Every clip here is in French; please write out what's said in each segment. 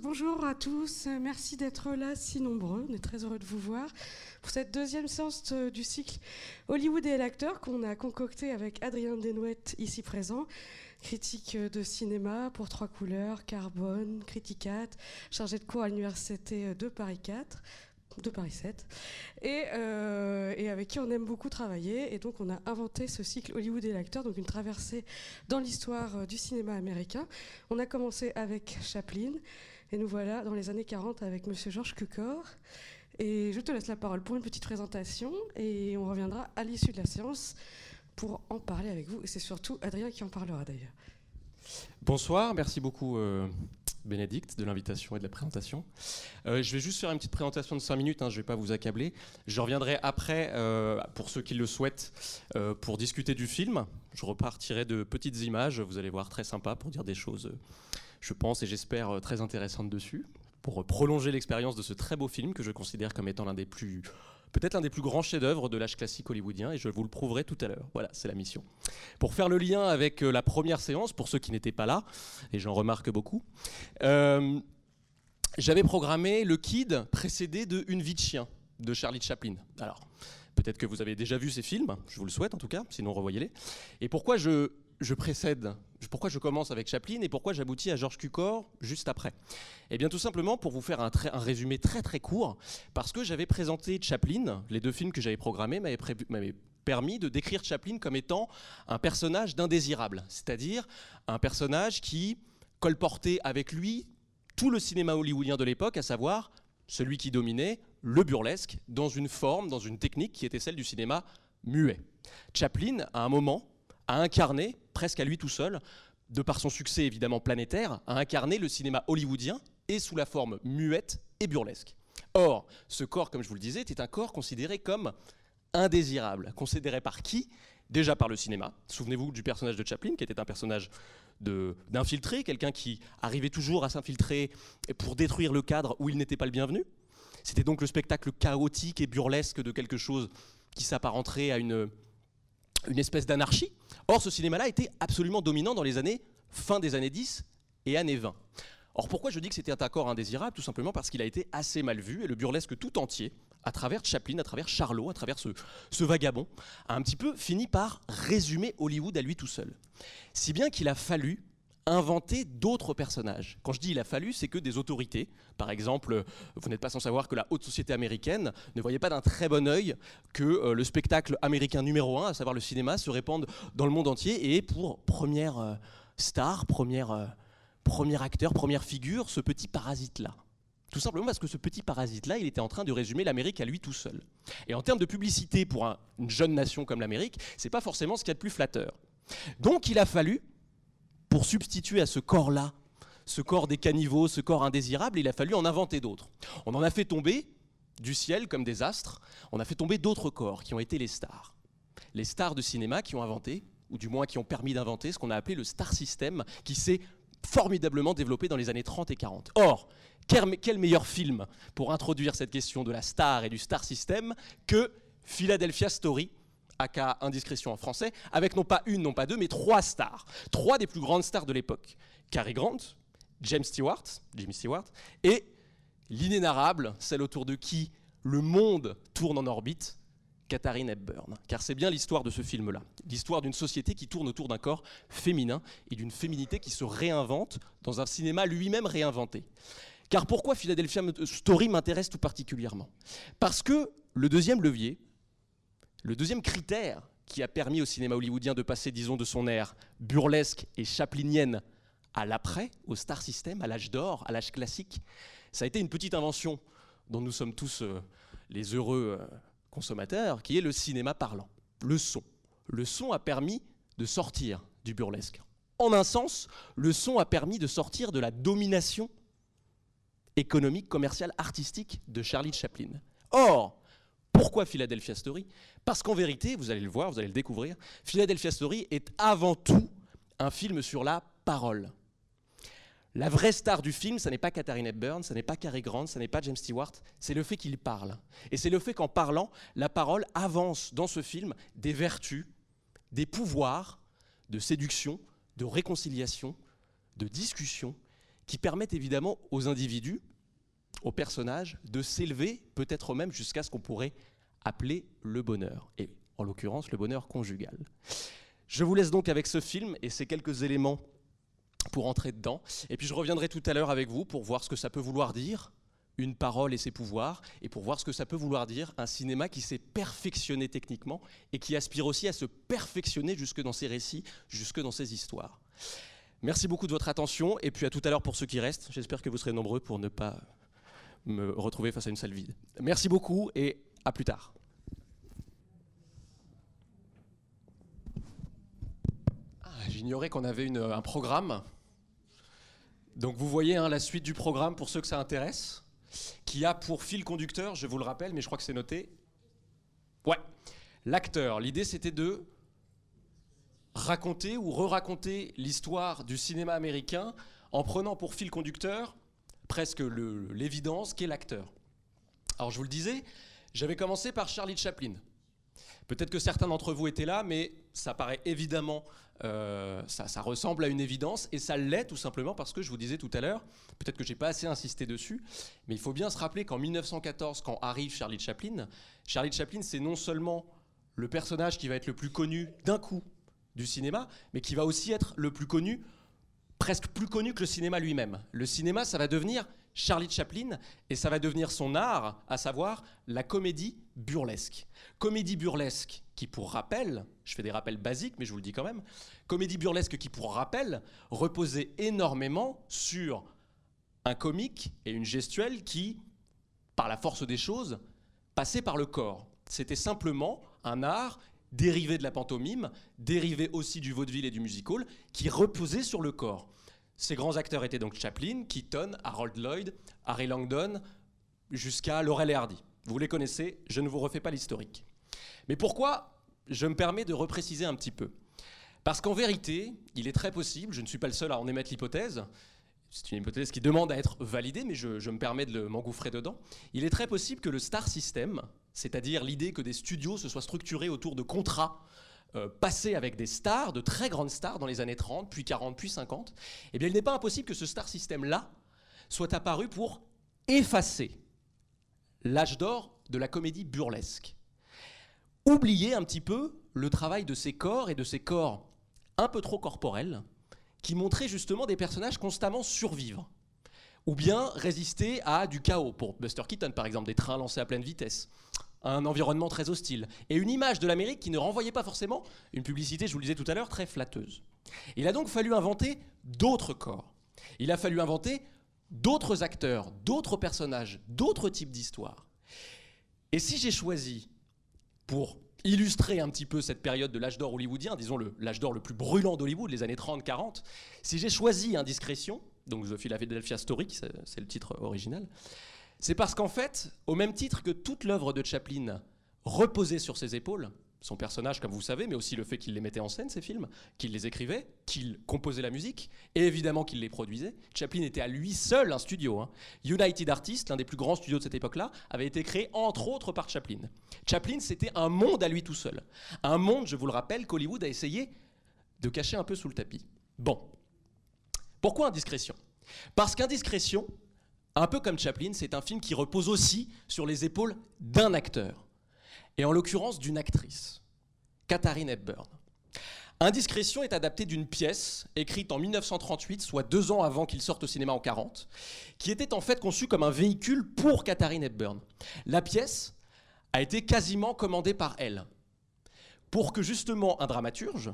Bonjour à tous, merci d'être là si nombreux, on est très heureux de vous voir pour cette deuxième séance du cycle Hollywood et l'acteur qu'on a concocté avec Adrien Denouette ici présent, critique de cinéma pour Trois Couleurs, Carbone, Criticat, chargé de cours à l'Université de Paris 4 de Paris 7, euh, et, avec qui on aime beaucoup travailler. Et donc on a inventé ce cycle Hollywood et l'acteur, donc une traversée dans l'histoire euh, du cinéma américain. On a commencé avec Chaplin, et nous voilà dans les années 40 avec Monsieur Georges Cukor. Et je te laisse la parole pour une petite présentation, et on reviendra à l'issue de la séance pour en parler avec vous. Et c'est surtout Adrien qui en parlera d'ailleurs. Bonsoir, merci beaucoup. Euh, Bénédicte, de l'invitation et de la présentation. Euh, je vais juste faire une petite présentation de 5 minutes, hein, je ne vais pas vous accabler. Je reviendrai après, euh, pour ceux qui le souhaitent, pour discuter du film. Je repartirai de petites images, vous allez voir, très sympa, pour dire des choses, je pense et j'espère, très intéressantes dessus, pour prolonger l'expérience de ce très beau film que je considère comme étant l'un des plus peut-être l'un des plus grands chefs-d'œuvre de l'âge classique hollywoodien, et je vous le prouverai tout à l'heure. Voilà, c'est la mission. Pour faire le lien avec euh, la première séance, pour ceux qui n'étaient pas là, et j'en remarque beaucoup, euh, j'avais programmé le Kid précédé de Une vie de chien de Charlie Chaplin. Alors, peut-être que vous avez déjà vu ces films, je vous le souhaite en tout cas, sinon revoyez-les. Et pourquoi je je précède, pourquoi je commence avec Chaplin et pourquoi j'aboutis à Georges Cukor juste après? Eh bien tout simplement pour vous faire un, résumé très très court, parce que j'avais présenté Chaplin, les deux films que j'avais programmés m'avaient permis de décrire Chaplin comme étant un personnage d'indésirable, c'est-à-dire un personnage qui colportait avec lui tout le cinéma hollywoodien de l'époque, à savoir celui qui dominait le burlesque dans une forme, dans une technique qui était celle du cinéma muet. Chaplin, à un moment, a incarné, presque à lui tout seul, de par son succès évidemment planétaire, a incarné le cinéma hollywoodien et sous la forme muette et burlesque. Or, ce corps, comme je vous le disais, était un corps considéré comme indésirable. Considéré par qui? Déjà par le cinéma. Souvenez-vous du personnage de Chaplin, qui était un personnage d'infiltré, quelqu'un qui arrivait toujours à s'infiltrer pour détruire le cadre où il n'était pas le bienvenu. C'était donc le spectacle chaotique et burlesque de quelque chose qui s'apparenterait à une, une espèce d'anarchie. Or, ce cinéma-là était absolument dominant dans les années fin des années 10 et années 20. Or, pourquoi je dis que c'était un accord indésirable? Tout simplement parce qu'il a été assez mal vu et le burlesque tout entier, à travers Chaplin, à travers Charlot, à travers ce, vagabond, a un petit peu fini par résumer Hollywood à lui tout seul. Si bien qu'il a fallu inventer d'autres personnages. Quand je dis il a fallu, c'est que des autorités, par exemple, vous n'êtes pas sans savoir que la haute société américaine ne voyait pas d'un très bon œil que euh, le spectacle américain numéro un, à savoir le cinéma, se répande dans le monde entier et pour première euh, star, première, euh, premier acteur, première figure, ce petit parasite-là. Tout simplement parce que ce petit parasite-là, il était en train de résumer l'Amérique à lui tout seul. Et en termes de publicité pour une jeune nation comme l'Amérique, c'est pas forcément ce qu'il y a de plus flatteur. Donc il a fallu pour substituer à ce corps-là, ce corps des caniveaux, ce corps indésirable, il a fallu en inventer d'autres. On en a fait tomber du ciel comme des astres, on a fait tomber d'autres corps qui ont été les stars. Les stars de cinéma qui ont inventé, ou du moins qui ont permis d'inventer ce qu'on a appelé le star system, qui s'est formidablement développé dans les années 30 et 40. Or, quel meilleur film pour introduire cette question de la star et du star system que Philadelphia Story aka Indiscrétion en français, avec non pas une, non pas deux, mais trois stars. Trois des plus grandes stars de l'époque. Cary Grant, James Stewart, Jimmy Stewart, et l'inénarrable, celle autour de qui le monde tourne en orbite, Katharine Hepburn. Car c'est bien l'histoire de ce film-là. L'histoire d'une société qui tourne autour d'un corps féminin et d'une féminité qui se réinvente dans un cinéma lui-même réinventé. Car pourquoi Philadelphia Story m'intéresse tout particulièrement? Parce que le deuxième levier, le deuxième critère qui a permis au cinéma hollywoodien de passer, disons, de son ère burlesque et chaplinienne à l'après, au star system, à l'âge d'or, à l'âge classique, ça a été une petite invention dont nous sommes tous euh, les heureux euh, consommateurs, qui est le cinéma parlant, le son. Le son a permis de sortir du burlesque. En un sens, le son a permis de sortir de la domination économique, commerciale, artistique de Charlie Chaplin. Or, pourquoi Philadelphia Story? Parce qu'en vérité, vous allez le voir, vous allez le découvrir, Philadelphia Story est avant tout un film sur la parole. La vraie star du film, ce n'est pas Katharine Hepburn, ce n'est pas Cary Grant, ce n'est pas James Stewart, c'est le fait qu'il parle. Et c'est le fait qu'en parlant, la parole avance dans ce film des vertus, des pouvoirs de séduction, de réconciliation, de discussion, qui permettent évidemment aux individus, aux personnages, de s'élever, peut-être même jusqu'à ce qu'on pourrait appeler le bonheur, et en l'occurrence le bonheur conjugal. Je vous laisse donc avec ce film et ces quelques éléments pour entrer dedans, et puis je reviendrai tout à l'heure avec vous pour voir ce que ça peut vouloir dire, une parole et ses pouvoirs, et pour voir ce que ça peut vouloir dire un cinéma qui s'est perfectionné techniquement et qui aspire aussi à se perfectionner jusque dans ses récits, jusque dans ses histoires. Merci beaucoup de votre attention, et puis à tout à l'heure pour ceux qui restent. J'espère que vous serez nombreux pour ne pas me retrouver face à une salle vide. Merci beaucoup et à plus tard. Ah, j'ignorais qu'on avait un programme. Donc vous voyez hein, la suite du programme pour ceux que ça intéresse qui a pour fil conducteur, je vous le rappelle, mais je crois que c'est noté. Ouais, l'acteur. L'idée c'était de raconter ou re-raconter l'histoire du cinéma américain en prenant pour fil conducteur presque l'évidence qu'est l'acteur. Alors je vous le disais, j'avais commencé par Charlie Chaplin. Peut-être que certains d'entre vous étaient là, mais ça paraît évidemment, euh, ça, ressemble à une évidence, et ça l'est tout simplement parce que je vous disais tout à l'heure, peut-être que j'ai pas assez insisté dessus, mais il faut bien se rappeler qu'en 1914, quand arrive Charlie Chaplin, Charlie Chaplin, c'est non seulement le personnage qui va être le plus connu d'un coup du cinéma, mais qui va aussi être le plus connu, presque plus connu que le cinéma lui-même. Le cinéma, ça va devenir Charlie Chaplin, et ça va devenir son art, à savoir la comédie burlesque. Comédie burlesque qui, pour rappel, je fais des rappels basiques, mais je vous le dis quand même, comédie burlesque qui, pour rappel, reposait énormément sur un comique et une gestuelle qui, par la force des choses, passait par le corps. C'était simplement un art dérivé de la pantomime, dérivé aussi du vaudeville et du musical, qui reposait sur le corps. Ces grands acteurs étaient donc Chaplin, Keaton, Harold Lloyd, Harry Langdon, jusqu'à Laurel et Hardy. Vous les connaissez, je ne vous refais pas l'historique. Mais pourquoi je me permets de repréciser un petit peu? Parce qu'en vérité, il est très possible, je ne suis pas le seul à en émettre l'hypothèse, c'est une hypothèse qui demande à être validée, mais je, me permets de m'engouffrer dedans. Il est très possible que le star system, c'est-à-dire l'idée que des studios se soient structurés autour de contrats euh, passé avec des stars, de très grandes stars dans les années 30, puis 40, puis 50, eh bien il n'est pas impossible que ce star système-là soit apparu pour effacer l'âge d'or de la comédie burlesque. Oublier un petit peu le travail de ces corps et de ces corps un peu trop corporels qui montraient justement des personnages constamment survivre ou bien résister à du chaos. Pour Buster Keaton, par exemple, des trains lancés à pleine vitesse, un environnement très hostile, et une image de l'Amérique qui ne renvoyait pas forcément une publicité, je vous le disais tout à l'heure, très flatteuse. Il a donc fallu inventer d'autres corps. Il a fallu inventer d'autres acteurs, d'autres personnages, d'autres types d'histoires. Et si j'ai choisi, pour illustrer un petit peu cette période de l'âge d'or hollywoodien, disons l'âge d'or le plus brûlant d'Hollywood, les années 30-40, si j'ai choisi Indiscrétion, donc The Philadelphia Story, c'est le titre original, c'est parce qu'en fait, au même titre que toute l'œuvre de Chaplin reposait sur ses épaules, son personnage, comme vous savez, mais aussi le fait qu'il les mettait en scène, ces films, qu'il les écrivait, qu'il composait la musique, et évidemment qu'il les produisait. Chaplin était à lui seul un studio. Hein. United Artists, l'un des plus grands studios de cette époque-là, avait été créé entre autres par Chaplin. Chaplin, c'était un monde à lui tout seul. Un monde, je vous le rappelle, qu'Hollywood a essayé de cacher un peu sous le tapis. Bon. Pourquoi indiscrétion? Parce qu'indiscrétion, un peu comme Chaplin, c'est un film qui repose aussi sur les épaules d'un acteur, et en l'occurrence d'une actrice, Katharine Hepburn. Indiscrétion est adapté d'une pièce écrite en 1938, soit deux ans avant qu'il sorte au cinéma en 40, qui était en fait conçue comme un véhicule pour Katharine Hepburn. La pièce a été quasiment commandée par elle, pour que justement un dramaturge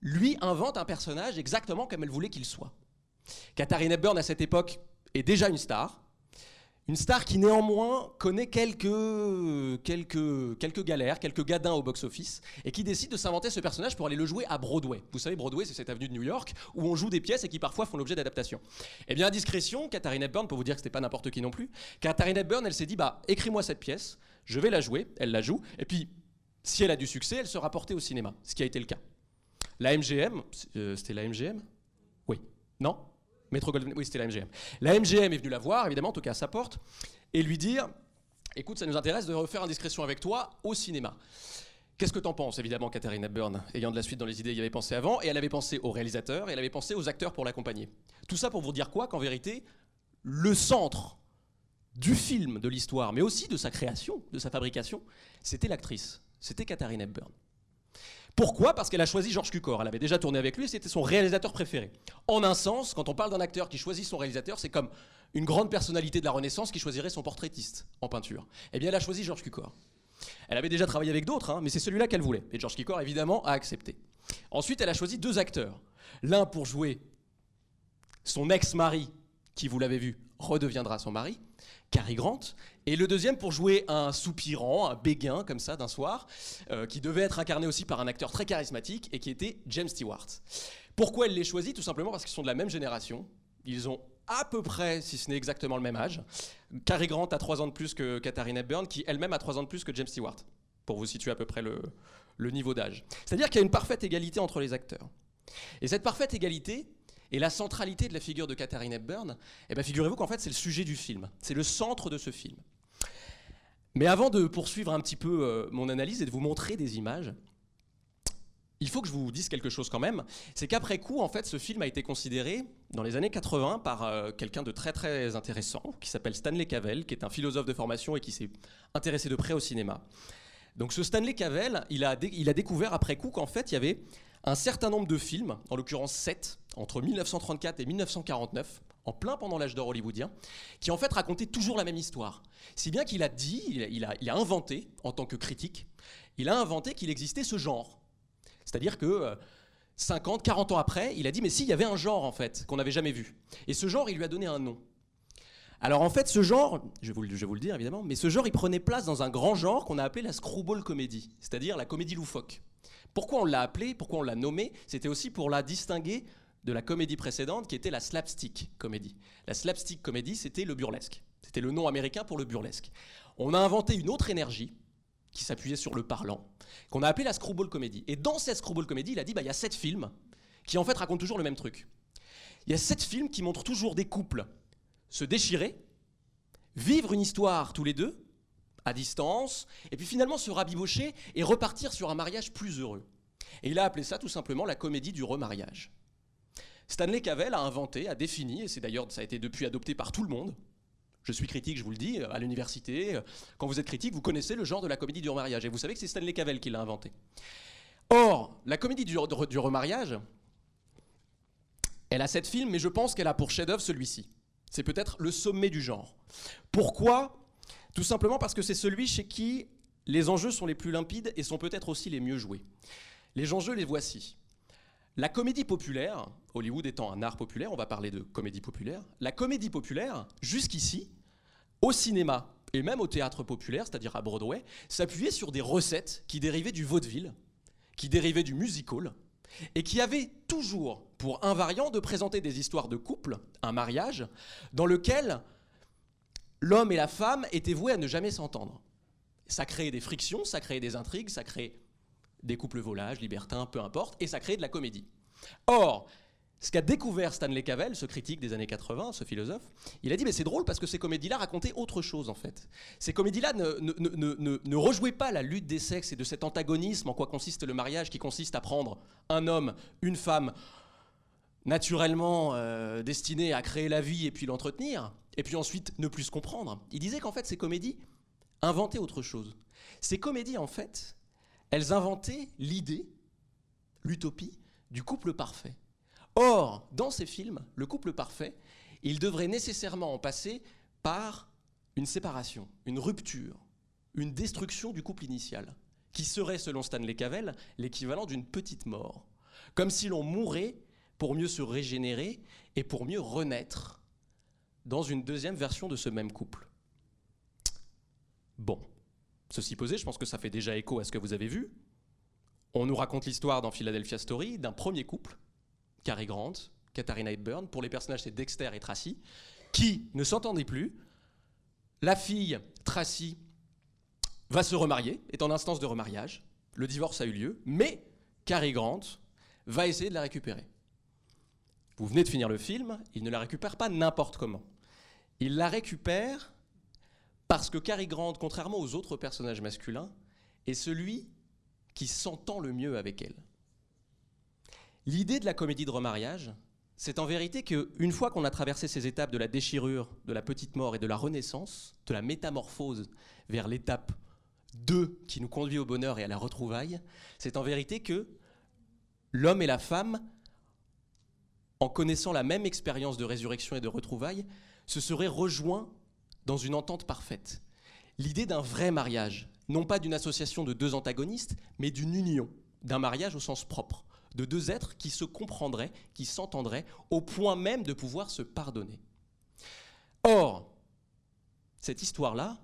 lui invente un personnage exactement comme elle voulait qu'il soit. Katharine Hepburn, à cette époque, est déjà une star. Une star qui néanmoins connaît quelques, quelques, quelques galères, quelques gadins au box-office, et qui décide de s'inventer ce personnage pour aller le jouer à Broadway. Vous savez, Broadway, c'est cette avenue de New York où on joue des pièces et qui parfois font l'objet d'adaptation. Eh bien, à discrétion, Katharine Hepburn, pour vous dire que c'était pas n'importe qui non plus, Katharine Hepburn, elle s'est dit, bah, écris-moi cette pièce, je vais la jouer, elle la joue, et puis, si elle a du succès, elle sera portée au cinéma, ce qui a été le cas. La MGM, euh, c'était la MGM Oui. Non? Metro Golden, oui, c'était la MGM. La MGM est venue la voir, évidemment, toquer à sa porte, et lui dire Écoute, ça nous intéresse de refaire Indiscrétion avec toi au cinéma. Qu'est-ce que t'en penses Évidemment, Katharine Hepburn, ayant de la suite dans les idées, y avait pensé avant, et elle avait pensé au réalisateur, et elle avait pensé aux acteurs pour l'accompagner. Tout ça pour vous dire quoi Qu'en vérité, le centre du film, de l'histoire, mais aussi de sa création, de sa fabrication, c'était l'actrice, c'était Katharine Hepburn. Pourquoi? Parce qu'elle a choisi Georges Cukor. Elle avait déjà tourné avec lui c'était son réalisateur préféré. En un sens, quand on parle d'un acteur qui choisit son réalisateur, c'est comme une grande personnalité de la Renaissance qui choisirait son portraitiste en peinture. Eh bien, elle a choisi Georges Cukor. Elle avait déjà travaillé avec d'autres, hein, mais c'est celui-là qu'elle voulait. Et Georges Cukor, évidemment, a accepté. Ensuite, elle a choisi deux acteurs. L'un pour jouer son ex-mari, qui, vous l'avez vu, redeviendra son mari, Cary Grant, et le deuxième pour jouer un soupirant, un béguin comme ça d'un soir, euh, qui devait être incarné aussi par un acteur très charismatique et qui était James Stewart. Pourquoi elle les choisit? Tout simplement parce qu'ils sont de la même génération. Ils ont à peu près, si ce n'est exactement le même âge. Cary Grant a 3 ans de plus que Katharine Hepburn, qui elle-même a 3 ans de plus que James Stewart, pour vous situer à peu près le, le niveau d'âge. C'est-à-dire qu'il y a une parfaite égalité entre les acteurs. Et cette parfaite égalité, et la centralité de la figure de Katharine Hepburn, eh bien, figurez-vous qu'en fait, c'est le sujet du film. C'est le centre de ce film. Mais avant de poursuivre un petit peu euh, mon analyse et de vous montrer des images, il faut que je vous dise quelque chose quand même. C'est qu'après coup, en fait, ce film a été considéré dans les années 80 par euh, quelqu'un de très très intéressant qui s'appelle Stanley Cavell, qui est un philosophe de formation et qui s'est intéressé de près au cinéma. Donc ce Stanley Cavell, il a découvert après coup qu'en fait, il y avait un certain nombre de films, en l'occurrence 7, entre 1934 et 1949, en plein pendant l'âge d'or hollywoodien, qui en fait racontaient toujours la même histoire. Si bien qu'il a dit, il a, inventé, en tant que critique, il a inventé qu'il existait ce genre. C'est-à-dire que 50, euh, 40 ans après, il a dit, mais si, il y avait un genre en fait, qu'on n'avait jamais vu. Et ce genre, il lui a donné un nom. Alors en fait, ce genre, je vais, vous, vous le dire évidemment, mais ce genre, il prenait place dans un grand genre qu'on a appelé la screwball comedy, c'est-à-dire la comédie loufoque. Pourquoi on l'a appelé, pourquoi on l'a nommé C'était aussi pour la distinguer de la comédie précédente qui était la slapstick comédie. La slapstick comédie, c'était le burlesque. C'était le nom américain pour le burlesque. On a inventé une autre énergie qui s'appuyait sur le parlant, qu'on a appelé la screwball comédie. Et dans cette screwball comédie, il a dit, bah, il y a sept films qui en fait racontent toujours le même truc. Il y a sept films qui montrent toujours des couples se déchirer, vivre une histoire tous les deux, à distance, et puis finalement se rabibocher et repartir sur un mariage plus heureux. Et il a appelé ça tout simplement la comédie du remariage. Stanley Cavell a inventé, a défini, et c'est d'ailleurs ça a été depuis adopté par tout le monde. Je suis critique, je vous le dis, à l'université. Quand vous êtes critique, vous connaissez le genre de la comédie du remariage, et vous savez que c'est Stanley Cavell qui l'a inventé. Or, la comédie du, du remariage, elle a sept films, mais je pense qu'elle a pour chef-d'œuvre celui-ci. C'est peut-être le sommet du genre. Pourquoi tout simplement parce que c'est celui chez qui les enjeux sont les plus limpides et sont peut-être aussi les mieux joués. Les enjeux, les voici. La comédie populaire, Hollywood étant un art populaire, on va parler de comédie populaire, la comédie populaire, jusqu'ici, au cinéma et même au théâtre populaire, c'est-à-dire à Broadway, s'appuyait sur des recettes qui dérivaient du vaudeville, qui dérivaient du musical, et qui avaient toujours pour invariant de présenter des histoires de couple, un mariage, dans lequel l'homme et la femme étaient voués à ne jamais s'entendre. Ça créait des frictions, ça créait des intrigues, ça créait des couples volages, libertins, peu importe, et ça créait de la comédie. Or, ce qu'a découvert Stanley Cavell, ce critique des années 80, ce philosophe, il a dit mais c'est drôle parce que ces comédies-là racontaient autre chose en fait. Ces comédies-là ne, rejouaient pas la lutte des sexes et de cet antagonisme en quoi consiste le mariage qui consiste à prendre un homme, une femme, naturellement euh, destiné à créer la vie et puis l'entretenir, et puis ensuite ne plus se comprendre. Il disait qu'en fait ces comédies inventaient autre chose. Ces comédies en fait, elles inventaient l'idée, l'utopie du couple parfait. Or, dans ces films, le couple parfait, il devrait nécessairement en passer par une séparation, une rupture, une destruction du couple initial, qui serait, selon Stanley Cavell, l'équivalent d'une petite mort. Comme si l'on mourait pour mieux se régénérer et pour mieux renaître dans une deuxième version de ce même couple. Bon, ceci posé, je pense que ça fait déjà écho à ce que vous avez vu. On nous raconte l'histoire dans Philadelphia Story d'un premier couple, Cary Grant, Katharina Hepburn. Pour les personnages, c'est Dexter et Tracy, qui ne s'entendaient plus. La fille, Tracy, va se remarier, est en instance de remariage. Le divorce a eu lieu, mais Cary Grant va essayer de la récupérer. Vous venez de finir le film, il ne la récupère pas n'importe comment. Il la récupère parce que Cary Grant, contrairement aux autres personnages masculins, est celui qui s'entend le mieux avec elle. L'idée de la comédie de remariage, c'est en vérité qu'une fois qu'on a traversé ces étapes de la déchirure, de la petite mort et de la renaissance, de la métamorphose vers l'étape 2 qui nous conduit au bonheur et à la retrouvaille, c'est en vérité que l'homme et la femme, en connaissant la même expérience de résurrection et de retrouvailles, se seraient rejoints dans une entente parfaite. L'idée d'un vrai mariage, non pas d'une association de deux antagonistes, mais d'une union, d'un mariage au sens propre, de deux êtres qui se comprendraient, qui s'entendraient, au point même de pouvoir se pardonner. Or, cette histoire-là,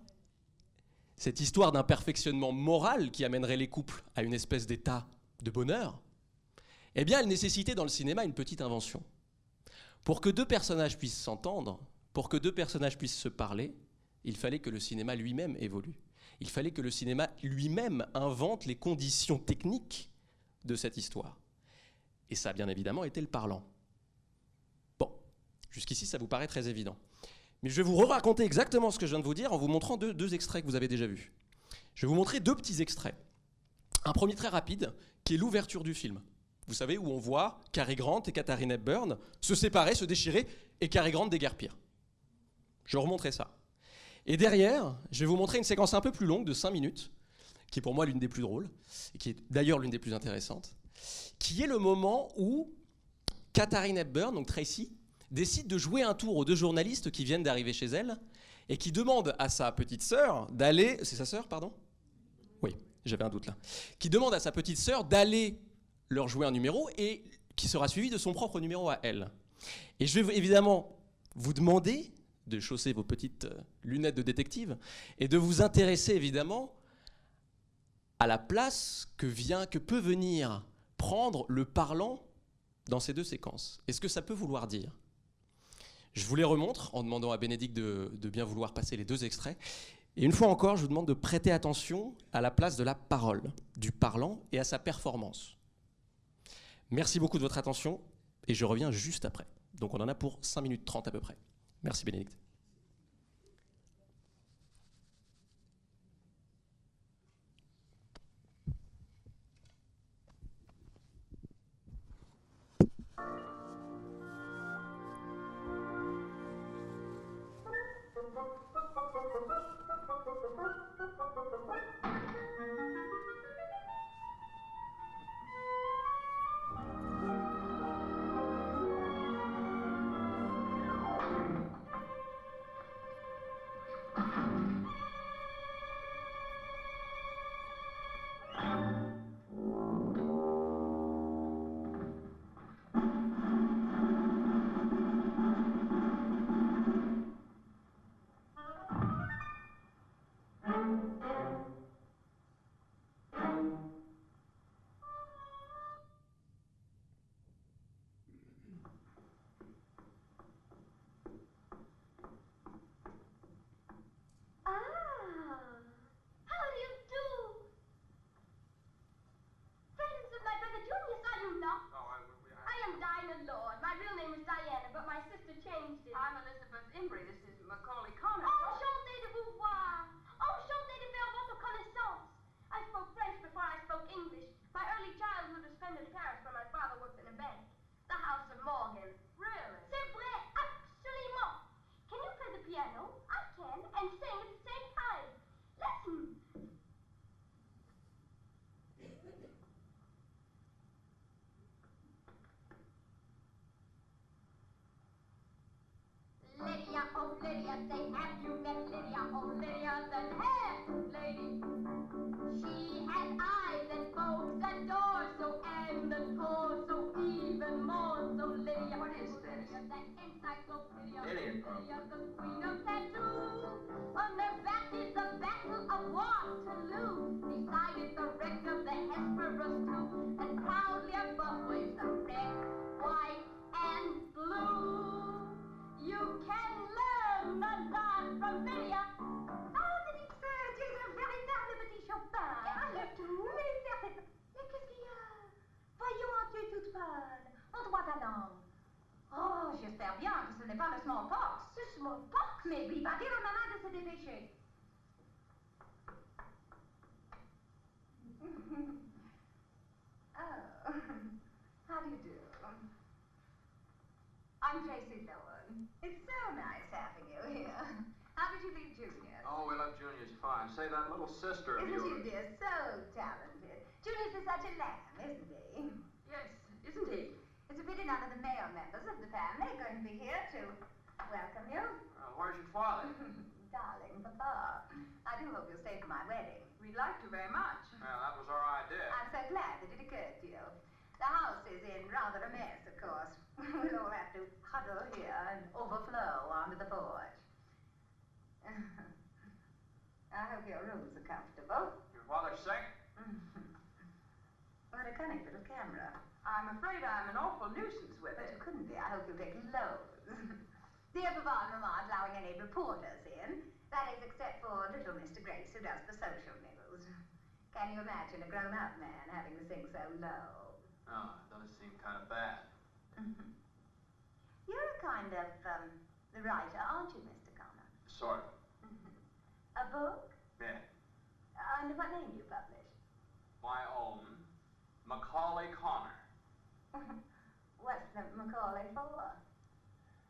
cette histoire d'un perfectionnement moral qui amènerait les couples à une espèce d'état de bonheur, eh bien, elle nécessitait dans le cinéma une petite invention. Pour que deux personnages puissent s'entendre, pour que deux personnages puissent se parler, il fallait que le cinéma lui-même évolue. Il fallait que le cinéma lui-même invente les conditions techniques de cette histoire. Et ça bien évidemment été le parlant. Bon, jusqu'ici ça vous paraît très évident. Mais je vais vous raconter exactement ce que je viens de vous dire en vous montrant deux, deux extraits que vous avez déjà vus. Je vais vous montrer deux petits extraits. Un premier très rapide, qui est l'ouverture du film. Vous savez, où on voit Cary Grant et Katharine Hepburn se séparer, se déchirer, et Cary Grant déguerpir. Je remontrer ça. Et derrière, je vais vous montrer une séquence un peu plus longue de 5 minutes, qui est pour moi l'une des plus drôles, et qui est d'ailleurs l'une des plus intéressantes, qui est le moment où Katharine Hepburn, donc Tracy, décide de jouer un tour aux deux journalistes qui viennent d'arriver chez elle et qui demande à sa petite sœur d'aller. C'est sa sœur, pardon? Oui, j'avais un doute là. Qui demande à sa petite sœur d'aller leur jouer un numéro et qui sera suivi de son propre numéro à elle. Et je vais évidemment vous demander de chausser vos petites euh, lunettes de détective et de vous intéresser évidemment à la place que vient, que peut venir prendre le parlant dans ces deux séquences. Est-ce que ça peut vouloir dire? Je vous les remontre en demandant à Bénédicte de, de bien vouloir passer les deux extraits. Et une fois encore, je vous demande de prêter attention à la place de la parole, du parlant et à sa performance. Merci beaucoup de votre attention et je reviens juste après. Donc on en a pour 5 minutes 30 à peu près. Merci Bénédicte. What is this? The is the battle of Waterloo. Beside it, the wreck of the Hesperus too. And proudly above waves the red, white, and blue. You can learn a lot from Lydia. Petit Chopin. Ah, tout. Mais. Mais qu'est-ce qu'il y a Voyons, es toute pâle. Montre-moi ta langue. Oh, j'espère bien que ce n'est pas le smallpox. Ce smallpox Mais oui, va dire à maman de se dépêcher. do you do? I'm Tracy Lowen. It's so nice having you here. How did you leave Junior? Oh, we left Junior's fine. Say, that little sister of Isn't yours. he, dear? So talented. Junior's is such a lamb, isn't he? Yes, isn't he? It's a pity none of the male members of the family are going to be here to welcome you. Uh, where's your father? Darling, Papa, I do hope you'll stay for my wedding. We'd like to very much. Well, that was our idea. I'm so glad that it occurred to you. The house is in rather a mess, of course. we'll all have to huddle here and overflow onto the porch. I hope your rooms are comfortable. Your father's sick? what a cunning little camera. I'm afraid I'm an awful nuisance with But it. you couldn't be. I hope you'll take loads. Dear Papa and Mama aren't allowing any reporters in. That is, except for little Mr. Grace, who does the social news. Can you imagine a grown-up man having to sing so low? Oh, it does seem kind of bad. Mm-hmm. You're a kind of um, the writer, aren't you, Mr. Connor? Sort of. Mm-hmm. A book? Yeah. Under what name do you publish? My own Macaulay Connor. What's the Macaulay for?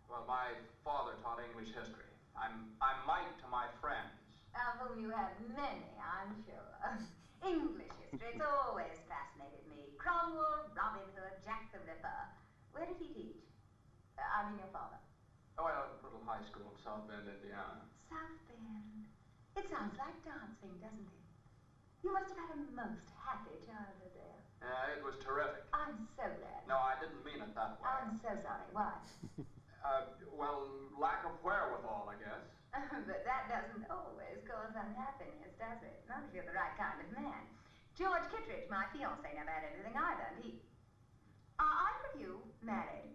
Well, my father taught English history. I'm I'm Mike to my friends. Of whom you have many, I'm sure. English history, it's always fascinated me. Cromwell, Robin Hood, Jack the Ripper. Where did he teach? Uh, I mean, your father. Oh, well, a little high school in South Bend, Indiana. South Bend. It sounds like dancing, doesn't it? You must have had a most happy childhood there. Yeah, it was terrific. I'm so glad. No, I didn't mean it that way. I'm so sorry. Why? Uh, well, lack of wherewithal, I guess. but that doesn't always cause unhappiness, does it? Not if you're the right kind of man. George Kittredge, my fiance, never had anything either, and he. Uh, either of you married?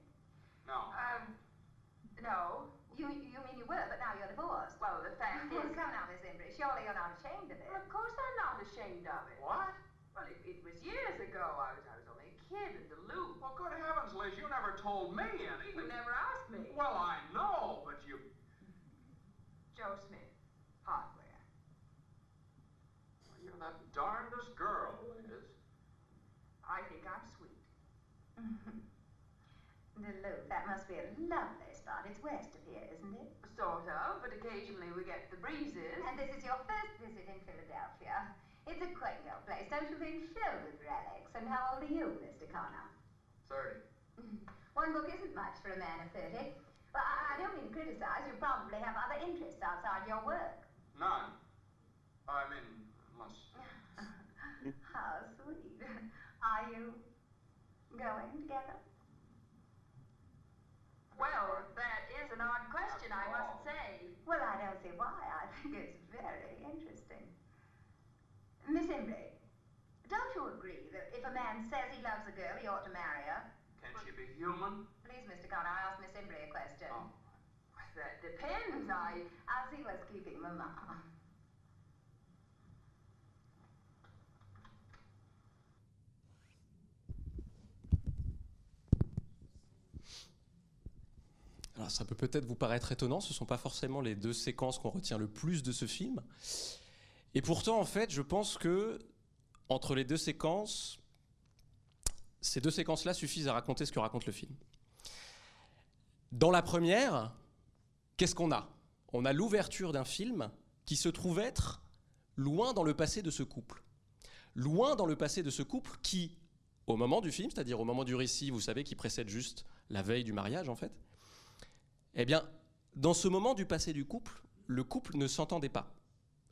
No. Um, no. You you mean you were, but now you're divorced. Well, the fact Well, is. come now, Miss Embry. Surely you're not ashamed of it. Well, of course I'm not ashamed of it. What? Well, it, it was years ago. I was, I was only a kid in Duluth. Well, good heavens, Liz, you never told me any. You never asked me. Well, I know, but you. Joe Smith, hardware. Well, you're that darndest girl, Liz. I think I'm sweet. Duluth, that must be a lovely spot. It's west of here, isn't it? Sort of, but occasionally we get the breezes. And this is your first visit in Philadelphia. It's a quaint old place, don't you think? Filled with relics. And how old are you, Mr. Connor? Thirty. One book isn't much for a man of 30. Well, I, I don't mean to criticize. You probably have other interests outside your work. None. I mean, unless. How sweet. Are you going together? Well, that is an odd question, I must say. Well, I don't see why. I think it's very interesting. Miss Embry, don't you agree that if a man says he loves a girl, he ought to marry her? Can she be human? Please, Mr. Connor, I asked Miss Embry a question. Oh. That depends. I. I'll see what's keeping Mamma. Alors ça peut peut-être vous paraître étonnant, ce ne sont pas forcément les deux séquences qu'on retient le plus de ce film. Et pourtant, en fait, je pense que entre les deux séquences, ces deux séquences-là suffisent à raconter ce que raconte le film. Dans la première, qu'est-ce qu'on a? On a l'ouverture d'un film qui se trouve être loin dans le passé de ce couple. Loin dans le passé de ce couple qui, au moment du film, c'est-à-dire au moment du récit, vous savez, qui précède juste la veille du mariage, en fait, eh bien, dans ce moment du passé du couple, le couple ne s'entendait pas.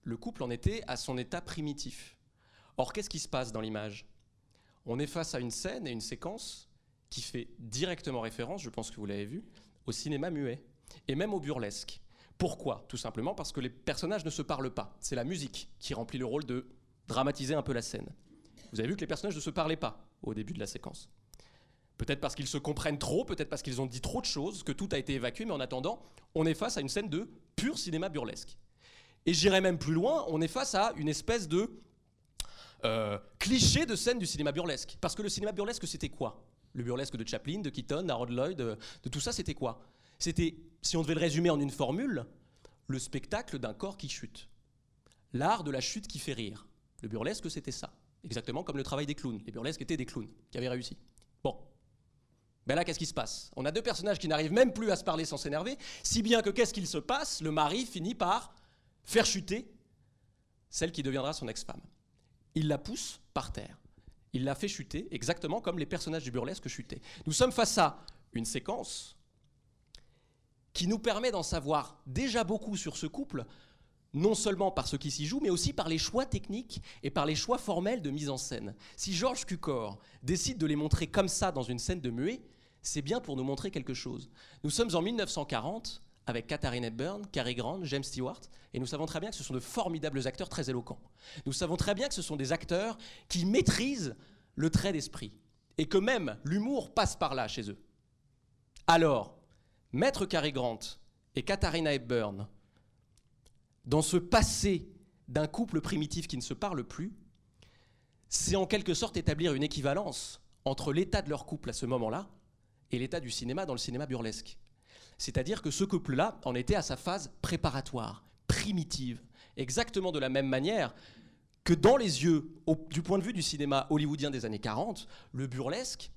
Le couple en était à son état primitif. Or, qu'est-ce qui se passe dans l'image? On est face à une scène et une séquence qui fait directement référence, je pense que vous l'avez vu, au cinéma muet et même au burlesque. Pourquoi? Tout simplement parce que les personnages ne se parlent pas. C'est la musique qui remplit le rôle de dramatiser un peu la scène. Vous avez vu que les personnages ne se parlaient pas au début de la séquence. Peut-être parce qu'ils se comprennent trop, peut-être parce qu'ils ont dit trop de choses, que tout a été évacué, mais en attendant, on est face à une scène de pur cinéma burlesque. Et j'irai même plus loin, on est face à une espèce de euh, cliché de scène du cinéma burlesque. Parce que le cinéma burlesque, c'était quoi? Le burlesque de Chaplin, de Keaton, d'Harold Lloyd, de, de tout ça, c'était quoi? C'était, si on devait le résumer en une formule, le spectacle d'un corps qui chute. L'art de la chute qui fait rire. Le burlesque, c'était ça. Exactement comme le travail des clowns. Les burlesques étaient des clowns qui avaient réussi. Bon, Ben là, qu'est-ce qui se passe? On a deux personnages qui n'arrivent même plus à se parler sans s'énerver, si bien que qu'est-ce qu'il se passe? Le mari finit par faire chuter celle qui deviendra son ex-femme. Il la pousse par terre. Il la fait chuter exactement comme les personnages du burlesque chutaient. Nous sommes face à une séquence qui nous permet d'en savoir déjà beaucoup sur ce couple, non seulement par ce qui s'y joue, mais aussi par les choix techniques et par les choix formels de mise en scène. Si Georges Cukor décide de les montrer comme ça dans une scène de muet, c'est bien pour nous montrer quelque chose. Nous sommes en 1940 avec Katharine Hepburn, Cary Grant, James Stewart, et nous savons très bien que ce sont de formidables acteurs très éloquents. Nous savons très bien que ce sont des acteurs qui maîtrisent le trait d'esprit, et que même l'humour passe par là chez eux. Alors, Maître Cary Grant et Katharina Hepburn, dans ce passé d'un couple primitif qui ne se parle plus, c'est en quelque sorte établir une équivalence entre l'état de leur couple à ce moment-là et l'état du cinéma dans le cinéma burlesque. C'est-à-dire que ce couple-là en était à sa phase préparatoire, primitive, exactement de la même manière que dans les yeux, du point de vue du cinéma hollywoodien des années 40, le burlesque,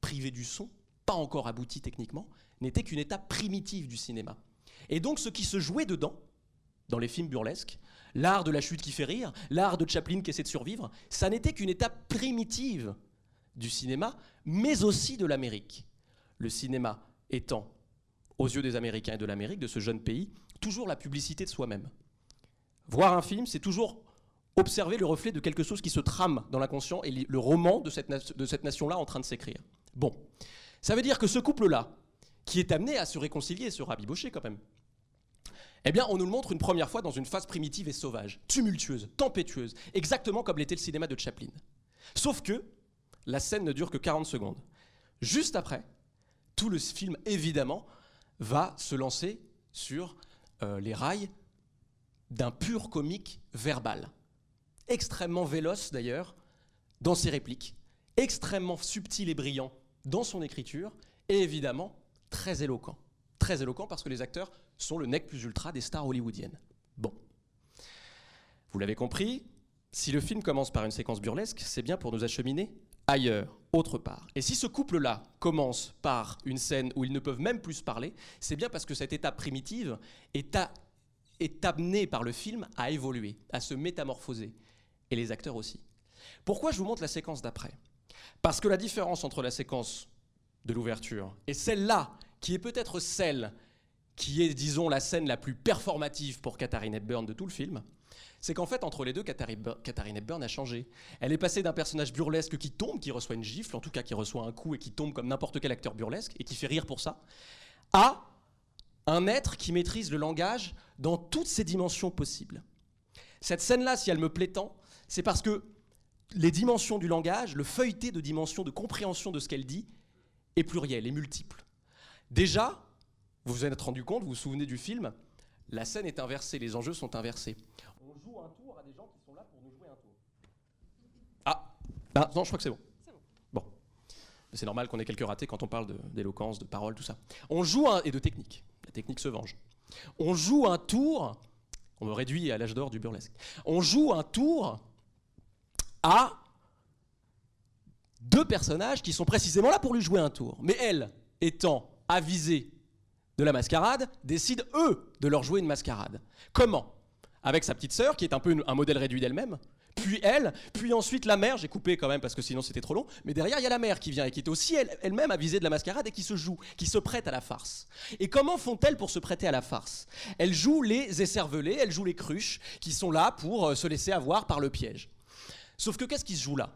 privé du son, pas encore abouti techniquement, n'était qu'une étape primitive du cinéma. Et donc ce qui se jouait dedans, dans les films burlesques, l'art de la chute qui fait rire, l'art de Chaplin qui essaie de survivre, ça n'était qu'une étape primitive du cinéma, mais aussi de l'Amérique. Le cinéma étant, aux yeux des Américains et de l'Amérique, de ce jeune pays, toujours la publicité de soi-même. Voir un film, c'est toujours observer le reflet de quelque chose qui se trame dans l'inconscient et le roman de cette, na- de cette nation-là en train de s'écrire. Bon, ça veut dire que ce couple-là, qui est amené à se réconcilier, se rabibocher quand même, eh bien, on nous le montre une première fois dans une phase primitive et sauvage, tumultueuse, tempétueuse, exactement comme l'était le cinéma de Chaplin. Sauf que la scène ne dure que 40 secondes. Juste après, tout le film, évidemment, va se lancer sur euh, les rails d'un pur comique verbal. Extrêmement véloce d'ailleurs dans ses répliques, extrêmement subtil et brillant dans son écriture, et évidemment très éloquent. Très éloquent parce que les acteurs sont le nec plus ultra des stars hollywoodiennes. Bon. Vous l'avez compris, si le film commence par une séquence burlesque, c'est bien pour nous acheminer ailleurs, autre part. Et si ce couple-là commence par une scène où ils ne peuvent même plus se parler, c'est bien parce que cette étape primitive est, est amenée par le film à évoluer, à se métamorphoser. Et les acteurs aussi. Pourquoi je vous montre la séquence d'après? Parce que la différence entre la séquence de l'ouverture et celle-là, qui est peut-être celle qui est, disons, la scène la plus performative pour Katharine Hepburn de tout le film, c'est qu'en fait, entre les deux, Katharine Hepburn- a changé. Elle est passée d'un personnage burlesque qui tombe, qui reçoit une gifle, en tout cas qui reçoit un coup et qui tombe comme n'importe quel acteur burlesque et qui fait rire pour ça, à un être qui maîtrise le langage dans toutes ses dimensions possibles. Cette scène-là, si elle me plaît tant, c'est parce que les dimensions du langage, le feuilleté de dimensions de compréhension de ce qu'elle dit, est pluriel, est multiple. Déjà, vous vous en êtes rendu compte, vous vous souvenez du film, la scène est inversée, les enjeux sont inversés. On joue un tour à des gens qui sont là pour nous jouer un tour. Ah, ah, non, je crois que c'est bon. Bon. Mais C'est normal qu'on ait quelques ratés quand on parle de- d'éloquence, de, parole, tout ça. On joue un, et de technique. La technique se venge. On joue un tour, on me réduit à l'âge d'or du burlesque. On joue un tour à deux personnages qui sont précisément là pour lui jouer un tour. Mais elle, étant avisée de la mascarade, décide, eux, de leur jouer une mascarade. Comment? Avec sa petite sœur, qui est un peu un modèle réduit d'elle-même, puis elle, puis ensuite la mère, j'ai coupé quand même parce que sinon c'était trop long, mais derrière il y a la mère qui vient et qui est aussi elle- elle-même avisée de la mascarade et qui se joue, qui se prête à la farce. Et comment font-elles pour se prêter à la farce? Elles jouent les écervelés, elles jouent les cruches, qui sont là pour euh, se laisser avoir par le piège. Sauf que qu'est-ce qui se joue là?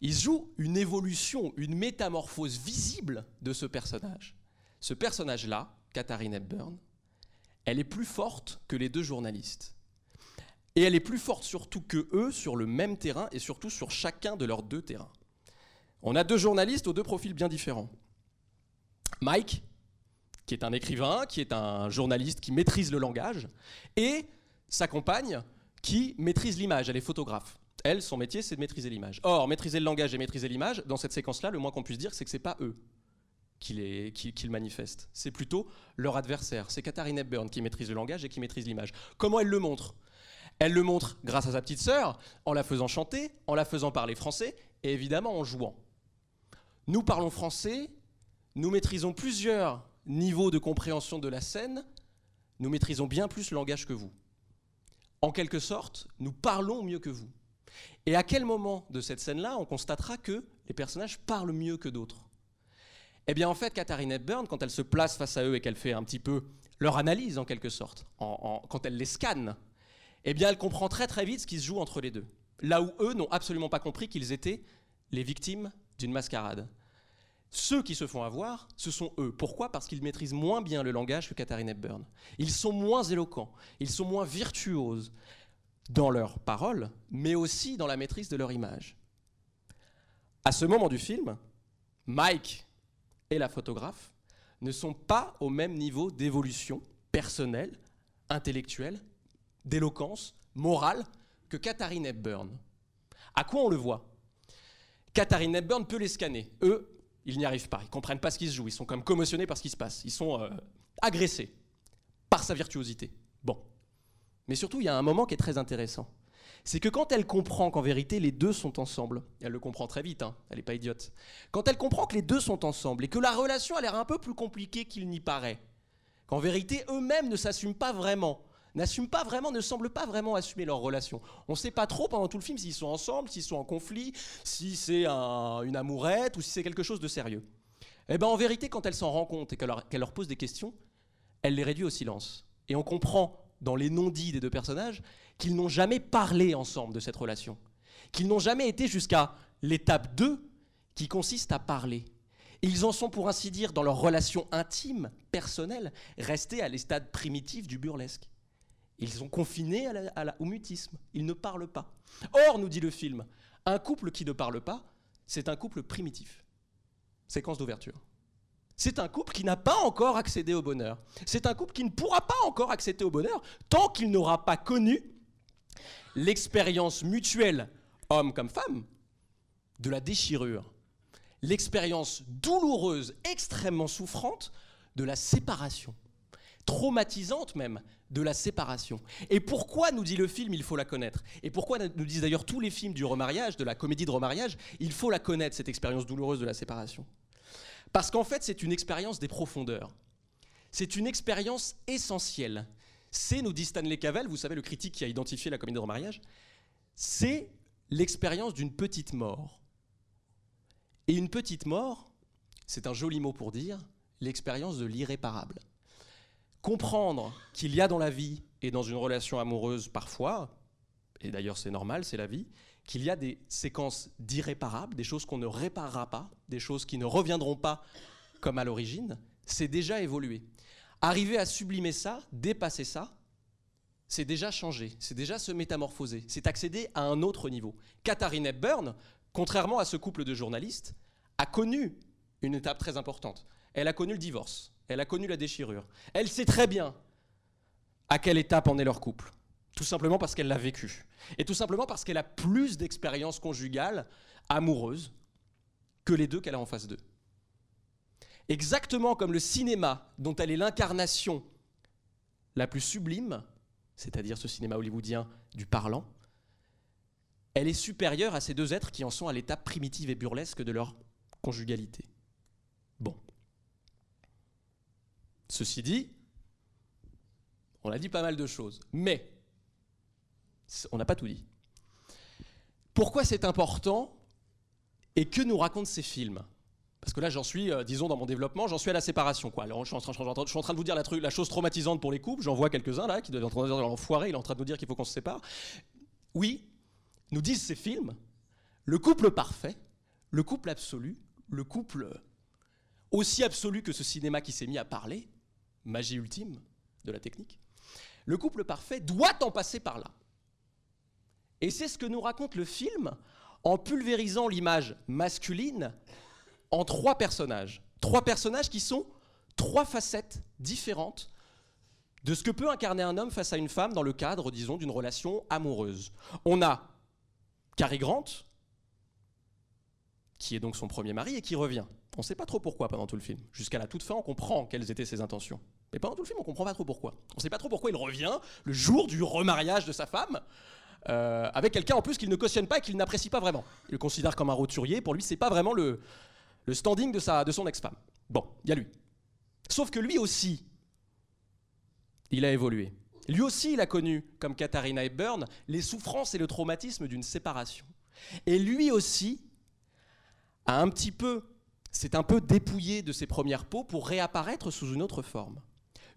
Il se joue une évolution, une métamorphose visible de ce personnage. Ce personnage-là, Katharine Hepburn, elle est plus forte que les deux journalistes. Et elle est plus forte surtout que eux sur le même terrain et surtout sur chacun de leurs deux terrains. On a deux journalistes aux deux profils bien différents. Mike, qui est un écrivain, qui est un journaliste qui maîtrise le langage, et sa compagne, qui maîtrise l'image, elle est photographe. Elle, son métier, c'est de maîtriser l'image. Or, maîtriser le langage et maîtriser l'image, dans cette séquence-là, le moins qu'on puisse dire, c'est que c'est pas eux qui, les. C'est plutôt leur adversaire. C'est Katharine Hepburn qui maîtrise le langage et qui maîtrise l'image. Comment elle le montre? Elle le montre grâce à sa petite sœur, en la faisant chanter, en la faisant parler français, et évidemment en jouant. Nous parlons français, nous maîtrisons plusieurs niveaux de compréhension de la scène, nous maîtrisons bien plus le langage que vous. En quelque sorte, nous parlons mieux que vous. Et à quel moment de cette scène-là on constatera que les personnages parlent mieux que d'autres? Eh bien en fait, Katharine Hepburn, quand elle se place face à eux et qu'elle fait un petit peu leur analyse en quelque sorte, quand elle les scanne, eh bien elle comprend très très vite ce qui se joue entre les deux. Là où eux n'ont absolument pas compris qu'ils étaient les victimes d'une mascarade. Ceux qui se font avoir, ce sont eux. Pourquoi? Parce qu'ils maîtrisent moins bien le langage que Katharine Hepburn. Ils sont moins éloquents, ils sont moins virtuoses dans leurs paroles, mais aussi dans la maîtrise de leur image. À ce moment du film, Mike et la photographe ne sont pas au même niveau d'évolution personnelle, intellectuelle, d'éloquence, morale que Katharine Hepburn. À quoi on le voit? Katharine Hepburn peut les scanner. Eux, ils n'y arrivent pas. Ils comprennent pas ce qui se joue. Ils sont comme commotionnés par ce qui se passe. Ils sont euh, agressés par sa virtuosité. Bon. Mais surtout, il y a un moment qui est très intéressant. C'est que quand elle comprend qu'en vérité les deux sont ensemble, elle le comprend très vite, hein, elle n'est pas idiote. Quand elle comprend que les deux sont ensemble et que la relation a l'air un peu plus compliquée qu'il n'y paraît, qu'en vérité eux-mêmes ne s'assument pas vraiment, n'assument pas vraiment, ne semblent pas vraiment assumer leur relation. On ne sait pas trop pendant tout le film s'ils sont ensemble, s'ils sont en conflit, si c'est un- une amourette ou si c'est quelque chose de sérieux. Eh bien en vérité, quand elle s'en rend compte et qu'elle leur, leur pose des questions, elle les réduit au silence. Et on comprend dans les non-dits des deux personnages qu'ils n'ont jamais parlé ensemble de cette relation, qu'ils n'ont jamais été jusqu'à l'étape 2 qui consiste à parler. Ils en sont, pour ainsi dire, dans leur relation intime, personnelle, restés à les stades primitifs du burlesque. Ils sont confinés à la- au mutisme. Ils ne parlent pas. Or, nous dit le film, un couple qui ne parle pas, c'est un couple primitif. Séquence d'ouverture. C'est un couple qui n'a pas encore accédé au bonheur. C'est un couple qui ne pourra pas encore accéder au bonheur tant qu'il n'aura pas connu l'expérience mutuelle, homme comme femme, de la déchirure. L'expérience douloureuse, extrêmement souffrante de la séparation. Traumatisante même de la séparation. Et pourquoi, nous dit le film, il faut la connaître? Et pourquoi nous disent d'ailleurs tous les films du remariage, de la comédie de remariage, il faut la connaître, cette expérience douloureuse de la séparation? Parce qu'en fait, c'est une expérience des profondeurs. C'est une expérience essentielle. C'est, nous dit Stanley Cavell, vous savez, le critique qui a identifié la comédie de remariage, c'est l'expérience d'une petite mort. Et une petite mort, c'est un joli mot pour dire l'expérience de l'irréparable. Comprendre qu'il y a dans la vie et dans une relation amoureuse parfois, et d'ailleurs c'est normal, c'est la vie, qu'il y a des séquences d'irréparables, des choses qu'on ne réparera pas, des choses qui ne reviendront pas comme à l'origine, c'est déjà évolué. Arriver à sublimer ça, dépasser ça, c'est déjà changer, c'est déjà se métamorphoser, c'est accéder à un autre niveau. Katharine Hepburn, contrairement à ce couple de journalistes, a connu une étape très importante. Elle a connu le divorce, elle a connu la déchirure. Elle sait très bien à quelle étape en est leur couple. Tout simplement parce qu'elle l'a vécu. Et tout simplement parce qu'elle a plus d'expérience conjugale, amoureuse, que les deux qu'elle a en face d'eux. Exactement comme le cinéma, dont elle est l'incarnation la plus sublime, c'est-à-dire ce cinéma hollywoodien du parlant, elle est supérieure à ces deux êtres qui en sont à l'étape primitive et burlesque de leur conjugalité. Bon. Ceci dit, on a dit pas mal de choses, mais on n'a pas tout dit. Pourquoi c'est important et que nous racontent ces films? Parce que là, j'en suis, euh, disons, dans mon développement, j'en suis à la séparation. Je, suis en train, de vous dire la chose traumatisante pour les couples. J'en vois quelques-uns là qui doivent être en train de dire l'enfoiré, il est en train de nous dire qu'il faut qu'on se sépare. Oui, nous disent ces films, le couple parfait, le couple absolu, le couple aussi absolu que ce cinéma qui s'est mis à parler, magie ultime de la technique, le couple parfait doit en passer par là. Et c'est ce que nous raconte le film en pulvérisant l'image masculine en trois personnages. Trois personnages qui sont trois facettes différentes de ce que peut incarner un homme face à une femme dans le cadre, disons, d'une relation amoureuse. On a Cary Grant, qui est donc son premier mari et qui revient. On ne sait pas trop pourquoi pendant tout le film. Jusqu'à la toute fin, on comprend quelles étaient ses intentions. Mais pendant tout le film, on comprend pas trop pourquoi. On ne sait pas trop pourquoi il revient le jour du remariage de sa femme, euh, avec quelqu'un en plus qu'il ne cautionne pas et qu'il n'apprécie pas vraiment. Il le considère comme un roturier. Pour lui, c'est pas vraiment le, le standing de, sa, de son ex-femme. Bon, il y a lui. Sauf que lui aussi, il a évolué. Lui aussi, il a connu, comme Katharina Hepburn, les souffrances et le traumatisme d'une séparation. Et lui aussi a un petit peu, s'est un peu dépouillé de ses premières peaux pour réapparaître sous une autre forme.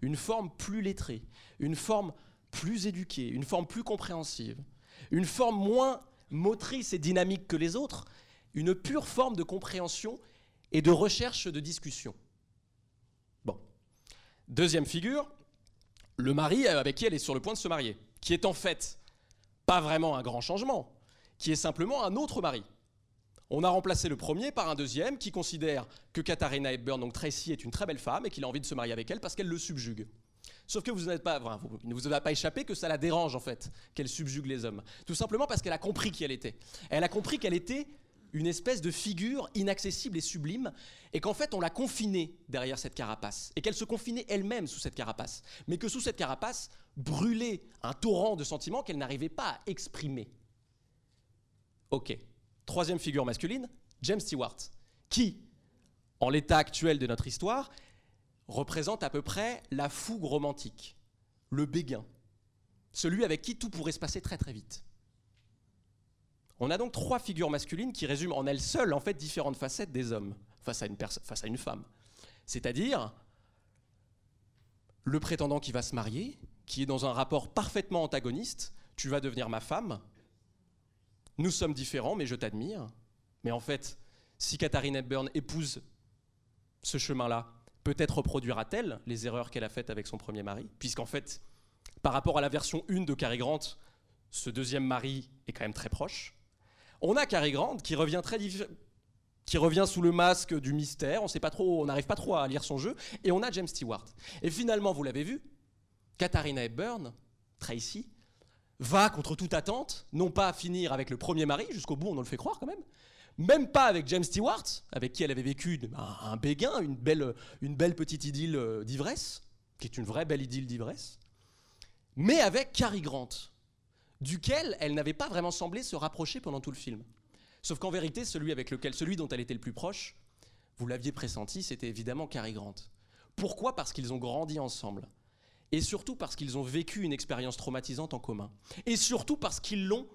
Une forme plus lettrée, une forme plus éduquée, une forme plus compréhensive, une forme moins motrice et dynamique que les autres, une pure forme de compréhension et de recherche de discussion. Bon. Deuxième figure, le mari avec qui elle est sur le point de se marier, qui est en fait pas vraiment un grand changement, qui est simplement un autre mari. On a remplacé le premier par un deuxième qui considère que Katharina Hepburn, donc Tracy, est une très belle femme et qu'il a envie de se marier avec elle parce qu'elle le subjugue. Sauf que vous n'êtes ne vous a pas échappé que ça la dérange en fait, qu'elle subjugue les hommes. Tout simplement parce qu'elle a compris qui elle était. Elle a compris qu'elle était une espèce de figure inaccessible et sublime, et qu'en fait on l'a confinée derrière cette carapace, et qu'elle se confinait elle-même sous cette carapace, mais que sous cette carapace brûlait un torrent de sentiments qu'elle n'arrivait pas à exprimer. Ok. Troisième figure masculine, James Stewart, qui, en l'état actuel de notre histoire, représente à peu près la fougue romantique, le béguin, celui avec qui tout pourrait se passer très très vite. On a donc trois figures masculines qui résument en elles seules en fait différentes facettes des hommes face à une, femme. C'est-à-dire le prétendant qui va se marier, qui est dans un rapport parfaitement antagoniste, tu vas devenir ma femme, nous sommes différents mais je t'admire. Mais en fait, si Katharine Hepburn épouse ce chemin-là, peut-être reproduira-t-elle les erreurs qu'elle a faites avec son premier mari, puisqu'en fait, par rapport à la version 1 de Cary Grant, ce deuxième mari est quand même très proche. On a Cary Grant qui revient très qui revient sous le masque du mystère, on sait pas trop, on n'arrive pas trop à lire son jeu, et on a James Stewart. Et finalement, vous l'avez vu, Katharina Hepburn, Tracy, va contre toute attente, non pas finir avec le premier mari, jusqu'au bout on nous le fait croire quand même, même pas avec James Stewart, avec qui elle avait vécu un, un béguin, une belle, une belle petite idylle euh, d'ivresse, qui est une vraie belle idylle d'ivresse, mais avec Cary Grant, duquel elle n'avait pas vraiment semblé se rapprocher pendant tout le film. Sauf qu'en vérité, celui avec lequel, celui dont elle était le plus proche, vous l'aviez pressenti, c'était évidemment Cary Grant. Pourquoi? Parce qu'ils ont grandi ensemble. Et surtout parce qu'ils ont vécu une expérience traumatisante en commun. Et surtout parce qu'ils l'ont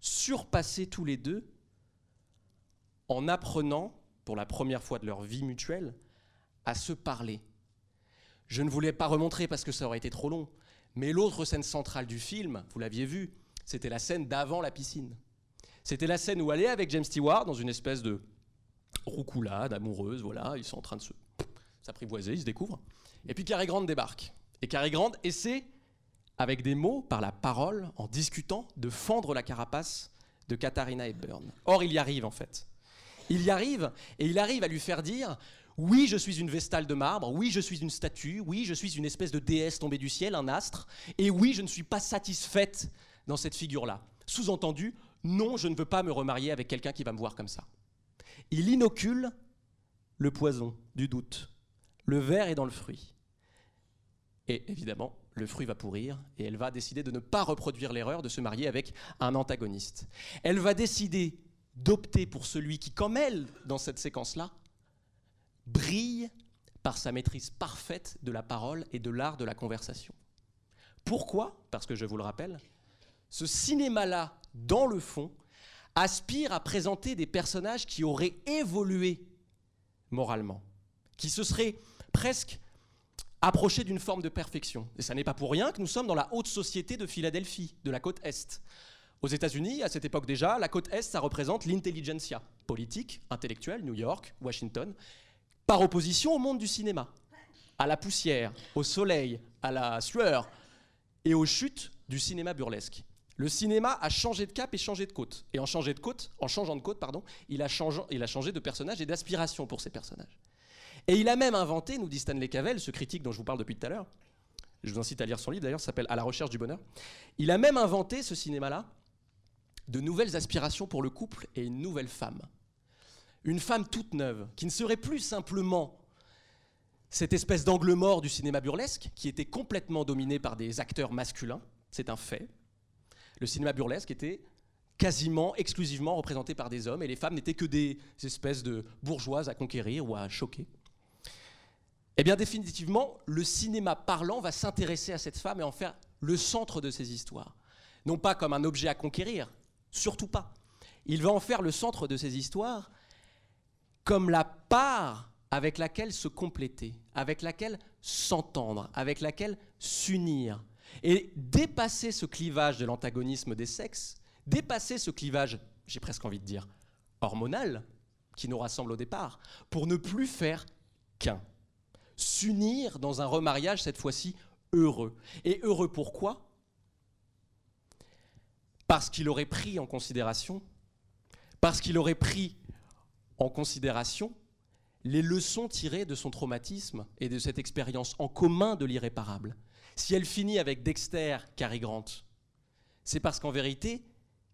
surpassé tous les deux en apprenant, pour la première fois de leur vie mutuelle, à se parler. Je ne voulais pas remontrer parce que ça aurait été trop long, mais l'autre scène centrale du film, vous l'aviez vu, c'était la scène d'avant la piscine. C'était la scène où elle est avec James Stewart dans une espèce de roucoulade amoureuse, voilà, ils sont en train de se s'apprivoiser, ils se découvrent. Et puis Cary Grant débarque. Et Cary Grant essaie, avec des mots, par la parole, en discutant, de fendre la carapace de Katharina Hepburn. Or, il y arrive en fait. Il y arrive, et il arrive à lui faire dire oui, je suis une vestale de marbre, oui, je suis une statue, oui, je suis une espèce de déesse tombée du ciel, un astre, et oui, je ne suis pas satisfaite dans cette figure-là. Sous-entendu, non, je ne veux pas me remarier avec quelqu'un qui va me voir comme ça. Il inocule le poison du doute. Le verre est dans le fruit. Et évidemment, le fruit va pourrir et elle va décider de ne pas reproduire l'erreur de se marier avec un antagoniste. Elle va décider d'opter pour celui qui, comme elle, dans cette séquence-là, brille par sa maîtrise parfaite de la parole et de l'art de la conversation. Pourquoi? Parce que je vous le rappelle, ce cinéma-là, dans le fond, aspire à présenter des personnages qui auraient évolué moralement, qui se seraient presque approchés d'une forme de perfection. Et ça n'est pas pour rien que nous sommes dans la haute société de Philadelphie, de la côte Est. Aux États-Unis, à cette époque déjà, la côte Est, ça représente l'intelligentsia, politique, intellectuelle, New York, Washington, par opposition au monde du cinéma, à la poussière, au soleil, à la sueur et aux chutes du cinéma burlesque. Le cinéma a changé de cap et changé de côte. Et en, de côte, en changeant de côte, pardon, il a, changé, de personnage et d'aspiration pour ces personnages. Et il a même inventé, nous dit Stanley Cavell, ce critique dont je vous parle depuis tout à l'heure, je vous incite à lire son livre d'ailleurs, s'appelle À la recherche du bonheur, il a même inventé ce cinéma-là de nouvelles aspirations pour le couple et une nouvelle femme. Une femme toute neuve, qui ne serait plus simplement cette espèce d'angle mort du cinéma burlesque, qui était complètement dominé par des acteurs masculins, c'est un fait. Le cinéma burlesque était quasiment exclusivement représentés par des hommes, et les femmes n'étaient que des espèces de bourgeoises à conquérir ou à choquer. Eh bien, définitivement, le cinéma parlant va s'intéresser à cette femme et en faire le centre de ses histoires. Non pas comme un objet à conquérir, surtout pas. Il va en faire le centre de ses histoires comme la part avec laquelle se compléter, avec laquelle s'entendre, avec laquelle s'unir. Et dépasser ce clivage de l'antagonisme des sexes, dépasser ce clivage, j'ai presque envie de dire, hormonal, qui nous rassemble au départ, pour ne plus faire qu'un. S'unir dans un remariage, cette fois-ci, heureux. Et heureux pourquoi? Parce qu'il aurait pris en considération, parce qu'il aurait pris en considération les leçons tirées de son traumatisme et de cette expérience en commun de l'irréparable. Si elle finit avec Dexter, Cary Grant, c'est parce qu'en vérité,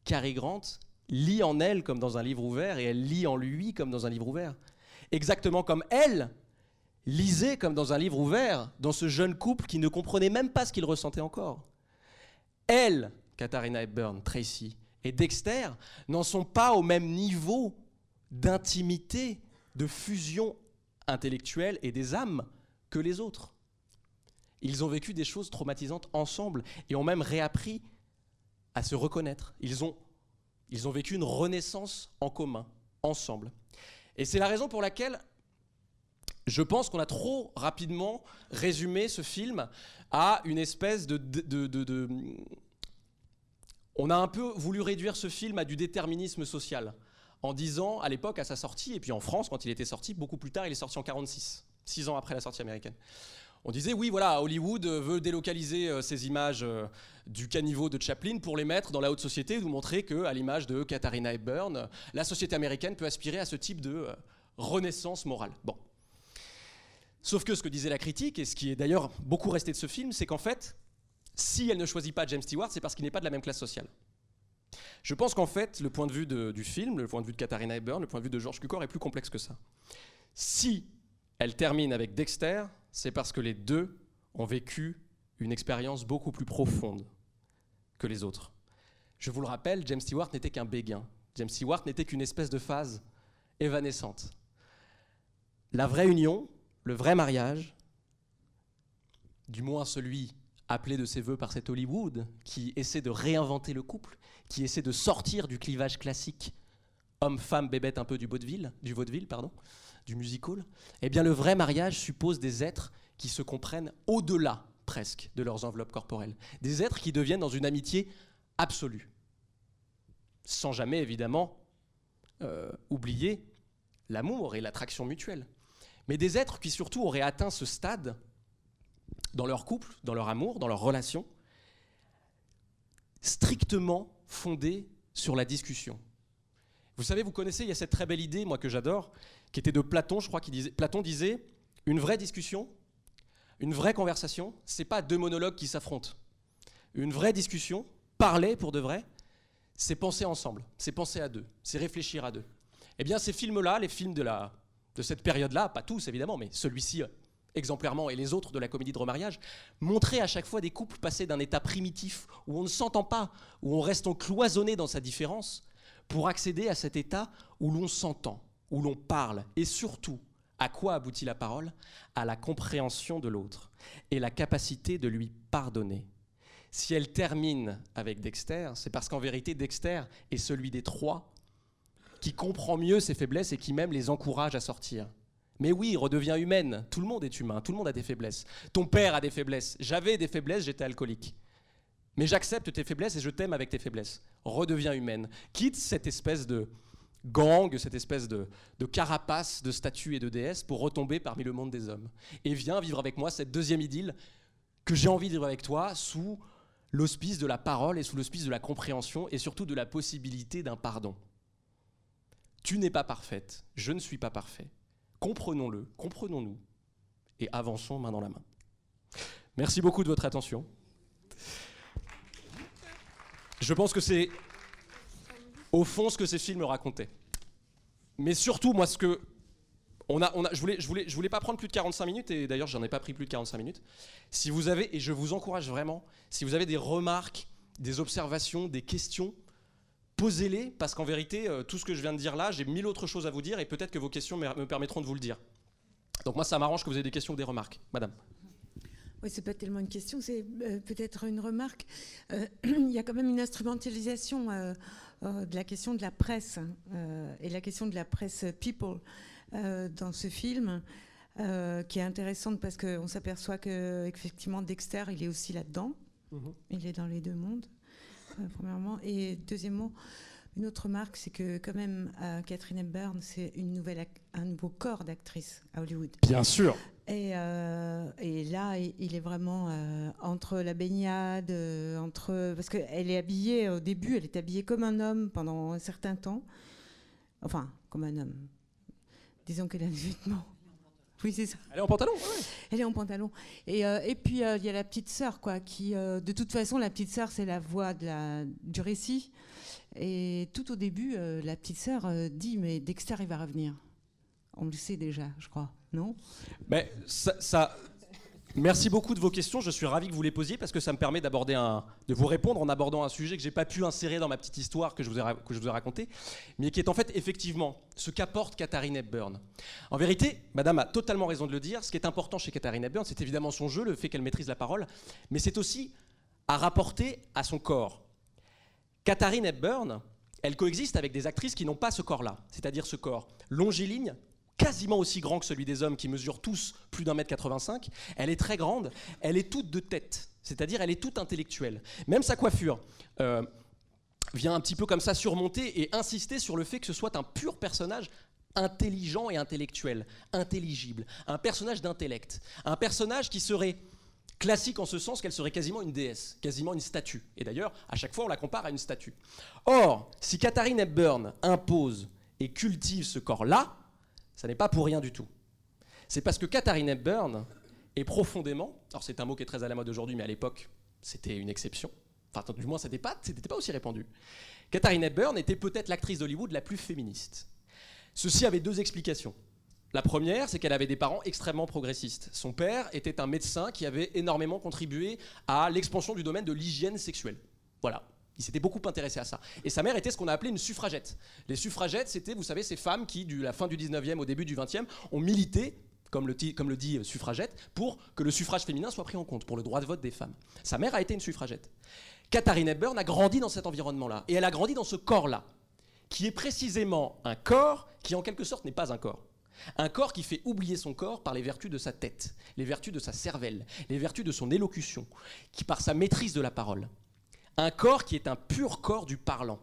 Cary Grant lit en elle comme dans un livre ouvert et elle lit en lui comme dans un livre ouvert. Exactement comme elle lisait comme dans un livre ouvert dans ce jeune couple qui ne comprenait même pas ce qu'il ressentait encore. Elle, Katharina Hepburn, Tracy et Dexter n'en sont pas au même niveau d'intimité, de fusion intellectuelle et des âmes que les autres. Ils ont vécu des choses traumatisantes ensemble et ont même réappris à se reconnaître. Ils ont, ils ont vécu une renaissance en commun, ensemble. Et c'est la raison pour laquelle je pense qu'on a trop rapidement résumé ce film à une espèce de, de- de- On a un peu voulu réduire ce film à du déterminisme social, en disant à l'époque, à sa sortie, et puis en France, quand il était sorti, beaucoup plus tard, il est sorti en 46, six ans après la sortie américaine. On disait, oui, voilà, Hollywood euh, veut délocaliser euh, ces images euh, du caniveau de Chaplin pour les mettre dans la haute société et nous montrer que, à l'image de Katharina Hepburn, la société américaine peut aspirer à ce type de renaissance morale. Bon. Sauf que ce que disait la critique, et ce qui est d'ailleurs beaucoup resté de ce film, c'est qu'en fait, si elle ne choisit pas James Stewart, c'est parce qu'il n'est pas de la même classe sociale. Je pense qu'en fait, le point de vue du film, le point de vue de Katharina Hepburn, le point de vue de George Cukor est plus complexe que ça. Si elle termine avec Dexter, c'est parce que les deux ont vécu une expérience beaucoup plus profonde que les autres. Je vous le rappelle, James Stewart n'était qu'un béguin. James Stewart n'était qu'une espèce de phase évanescente. La vraie union, le vrai mariage, du moins celui appelé de ses voeux par cet Hollywood, qui essaie de réinventer le couple, qui essaie de sortir du clivage classique homme-femme bébête un peu du vaudeville, du vaudeville pardon, du musical, eh bien le vrai mariage suppose des êtres qui se comprennent au-delà presque de leurs enveloppes corporelles, des êtres qui deviennent dans une amitié absolue, sans jamais évidemment euh, oublier l'amour et l'attraction mutuelle, mais des êtres qui surtout auraient atteint ce stade dans leur couple, dans leur amour, dans leur relation, strictement fondé sur la discussion. Vous savez, vous connaissez, il y a cette très belle idée, moi que j'adore, qui était de Platon, je crois qu'il disait. Platon disait une vraie discussion, une vraie conversation, c'est pas deux monologues qui s'affrontent. Une vraie discussion, parler pour de vrai, c'est penser ensemble, c'est penser à deux, c'est réfléchir à deux. Eh bien, ces films-là, les films de, la, de cette période-là, pas tous évidemment, mais celui-ci exemplairement et les autres de la comédie de remariage, montraient à chaque fois des couples passés d'un état primitif où on ne s'entend pas, où on reste cloisonné dans sa différence, pour accéder à cet état où l'on s'entend, où l'on parle, et surtout, à quoi aboutit la parole? À la compréhension de l'autre et la capacité de lui pardonner. Si elle termine avec Dexter, c'est parce qu'en vérité, Dexter est celui des trois qui comprend mieux ses faiblesses et qui même les encourage à sortir. Mais oui, redevient humaine. Tout le monde est humain, tout le monde a des faiblesses. Ton père a des faiblesses. J'avais des faiblesses, j'étais alcoolique. Mais j'accepte tes faiblesses et je t'aime avec tes faiblesses. Redeviens humaine. Quitte cette espèce de gang, cette espèce de, carapace de statues et de déesses pour retomber parmi le monde des hommes. Et viens vivre avec moi cette deuxième idylle que j'ai envie de vivre avec toi sous l'auspice de la parole et sous l'auspice de la compréhension et surtout de la possibilité d'un pardon. Tu n'es pas parfaite, je ne suis pas parfait. Comprenons-le, comprenons-nous et avançons main dans la main. Merci beaucoup de votre attention. Je pense que c'est au fond ce que ces films racontaient. Mais surtout, moi, ce que. On a, on a, je voulais, je, voulais, je voulais pas prendre plus de 45 minutes, et d'ailleurs, j'en ai pas pris plus de 45 minutes. Si vous avez, et je vous encourage vraiment, si vous avez des remarques, des observations, des questions, posez-les, parce qu'en vérité, euh, tout ce que je viens de dire là, j'ai mille autres choses à vous dire, et peut-être que vos questions me me permettront de vous le dire. Donc moi, ça m'arrange que vous ayez des questions ou des remarques. Madame. Oui, c'est pas tellement une question, c'est euh, peut-être une remarque. Euh, il y a quand même une instrumentalisation euh, de la question de la presse euh, et la question de la presse people dans ce film, qui est intéressante parce qu'on s'aperçoit que effectivement Dexter, il est aussi là-dedans. Il est dans les deux mondes, premièrement. Et deuxièmement, une autre remarque, c'est que quand même, euh, Catherine Hepburn, c'est une nouvelle ac- un nouveau corps d'actrice à Hollywood. Bien sûr. Et, euh, et là, il est vraiment euh, entre la baignade, entre parce qu'elle est habillée au début, elle est habillée comme un homme pendant un certain temps, enfin comme un homme. Disons qu'elle a des vêtements. Oui, c'est ça. Elle est en pantalon ouais. Elle est en pantalon. Et, euh, et puis, euh, il y a la petite sœur, quoi, qui, euh, de toute façon, la petite sœur, c'est la voix de la, du récit. Et tout au début, euh, la petite sœur euh, dit, mais Dexter, il va revenir. On le sait déjà, je crois, non? Mais ça, ça- Merci beaucoup de vos questions. Je suis ravi que vous les posiez parce que ça me permet d'aborder un, de vous répondre en abordant un sujet que j'ai pas pu insérer dans ma petite histoire que je vous ai, que je vous ai racontée, mais qui est en fait effectivement ce qu'apporte Katharine Hepburn. En vérité, Madame a totalement raison de le dire. Ce qui est important chez Katharine Hepburn, c'est évidemment son jeu, le fait qu'elle maîtrise la parole, mais c'est aussi à rapporter à son corps. Katharine Hepburn, elle coexiste avec des actrices qui n'ont pas ce corps-là, c'est-à-dire ce corps longiligne, quasiment aussi grand que celui des hommes qui mesurent tous plus d'un mètre 85. Elle est très grande, elle est toute de tête, c'est-à-dire elle est toute intellectuelle. Même sa coiffure euh, vient un petit peu comme ça surmonter et insister sur le fait que ce soit un pur personnage intelligent et intellectuel, intelligible, un personnage d'intellect, un personnage qui serait classique en ce sens qu'elle serait quasiment une déesse, quasiment une statue. Et d'ailleurs, à chaque fois, on la compare à une statue. Or, si Katharine Hepburn impose et cultive ce corps-là, ça n'est pas pour rien du tout. C'est parce que Katharine Hepburn est profondément, alors c'est un mot qui est très à la mode aujourd'hui, mais à l'époque, c'était une exception. Enfin, du moins, c'était pas, pas aussi répandu. Katharine Hepburn était peut-être l'actrice d'Hollywood la plus féministe. Ceci avait deux explications. La première, c'est qu'elle avait des parents extrêmement progressistes. Son père était un médecin qui avait énormément contribué à l'expansion du domaine de l'hygiène sexuelle. Voilà. Il s'était beaucoup intéressé à ça. Et sa mère était ce qu'on a appelé une suffragette. Les suffragettes, c'était, vous savez, ces femmes qui, du la fin du 19e au début du 20e, ont milité, comme le, ti- comme le dit euh, suffragette, pour que le suffrage féminin soit pris en compte, pour le droit de vote des femmes. Sa mère a été une suffragette. Katharine Hepburn a grandi dans cet environnement-là. Et elle a grandi dans ce corps-là, qui est précisément un corps qui, en quelque sorte, n'est pas un corps. Un corps qui fait oublier son corps par les vertus de sa tête, les vertus de sa cervelle, les vertus de son élocution, qui par sa maîtrise de la parole. Un corps qui est un pur corps du parlant,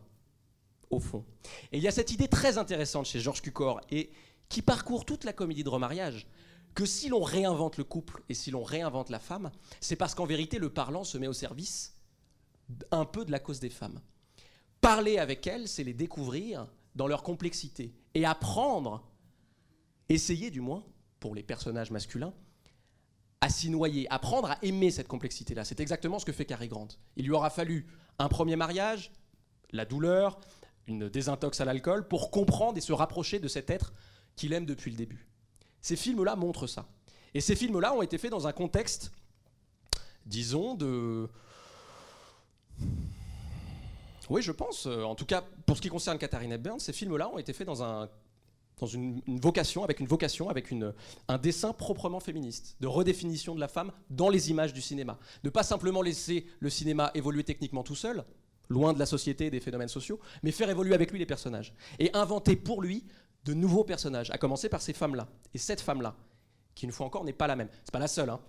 au fond. Et il y a cette idée très intéressante chez Georges Cukor et qui parcourt toute la comédie de remariage, que si l'on réinvente le couple et si l'on réinvente la femme, c'est parce qu'en vérité le parlant se met au service un peu de la cause des femmes. Parler avec elles, c'est les découvrir dans leur complexité et apprendre, essayer du moins, pour les personnages masculins, à s'y noyer, apprendre à aimer cette complexité-là. C'est exactement ce que fait Cary Grant. Il lui aura fallu un premier mariage, la douleur, une désintox à l'alcool, pour comprendre et se rapprocher de cet être qu'il aime depuis le début. Ces films-là montrent ça. Et ces films-là ont été faits dans un contexte, disons, de... Oui, je pense. euh, En tout cas, pour ce qui concerne Katharine Hepburn, ces films-là ont été faits dans un dans une, vocation, avec une vocation, avec un dessin proprement féministe, de redéfinition de la femme dans les images du cinéma. De pas simplement laisser le cinéma évoluer techniquement tout seul, loin de la société et des phénomènes sociaux, mais faire évoluer avec lui les personnages. Et inventer pour lui de nouveaux personnages, à commencer par ces femmes-là. Et cette femme-là, qui une fois encore n'est pas la même. C'est pas la seule. hein.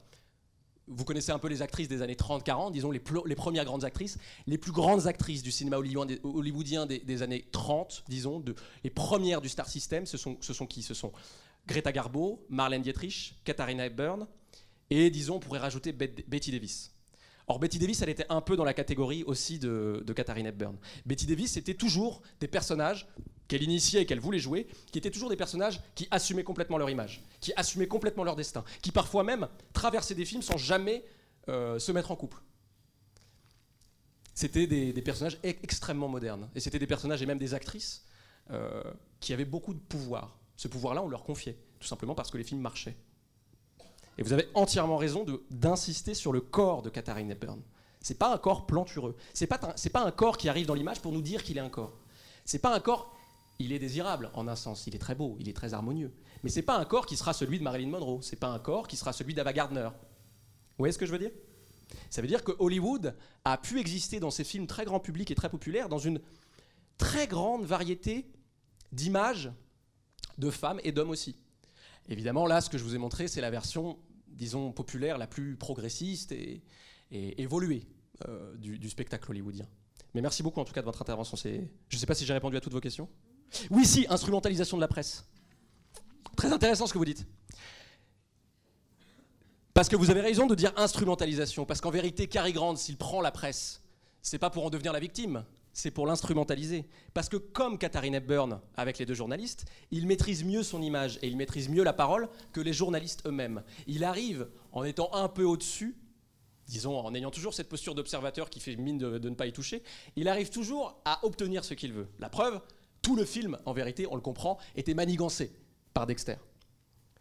Vous connaissez un peu les actrices des années 30-40, disons les, premières grandes actrices. Les plus grandes actrices du cinéma hollywoodien- des, années 30, disons, les premières du Star System, ce sont, qui? Ce sont Greta Garbo, Marlène Dietrich, Katharina Hepburn, et disons, on pourrait rajouter Bet- Betty Davis. Or, Betty Davis, elle était un peu dans la catégorie aussi de, de Katharine Hepburn. Betty Davis, c'était toujours des personnages qu'elle initiait et qu'elle voulait jouer, qui étaient toujours des personnages qui assumaient complètement leur image, qui assumaient complètement leur destin, qui parfois même traversaient des films sans jamais euh, se mettre en couple. C'était des, personnages extrêmement modernes. Et c'était des personnages et même des actrices euh, qui avaient beaucoup de pouvoir. Ce pouvoir-là, on leur confiait, tout simplement parce que les films marchaient. Et vous avez entièrement raison d'insister sur le corps de Katharine Hepburn. C'est pas un corps plantureux. C'est pas, pas un corps qui arrive dans l'image pour nous dire qu'il est un corps. C'est pas un corps. Il est désirable en un sens. Il est très beau. Il est très harmonieux. Mais c'est pas un corps qui sera celui de Marilyn Monroe. C'est pas un corps qui sera celui d'Ava Gardner. Vous voyez ce que je veux dire? Ça veut dire que Hollywood a pu exister dans ses films très grand public et très populaires dans une très grande variété d'images de femmes et d'hommes aussi. Évidemment, là, ce que je vous ai montré, c'est la version, disons, populaire, la plus progressiste et, évoluée euh, du, spectacle hollywoodien. Mais merci beaucoup en tout cas de votre intervention. Je ne sais pas si j'ai répondu à toutes vos questions. Oui, si, instrumentalisation de la presse. Très intéressant ce que vous dites. Parce que vous avez raison de dire instrumentalisation, parce qu'en vérité, Cary Grant, s'il prend la presse, c'est pas pour en devenir la victime, c'est pour l'instrumentaliser. Parce que comme Katharine Hepburn avec les deux journalistes, il maîtrise mieux son image et il maîtrise mieux la parole que les journalistes eux-mêmes. Il arrive, en étant un peu au-dessus, disons en ayant toujours cette posture d'observateur qui fait mine de, de ne pas y toucher, il arrive toujours à obtenir ce qu'il veut. La preuve, tout le film, en vérité, on le comprend, était manigancé par Dexter.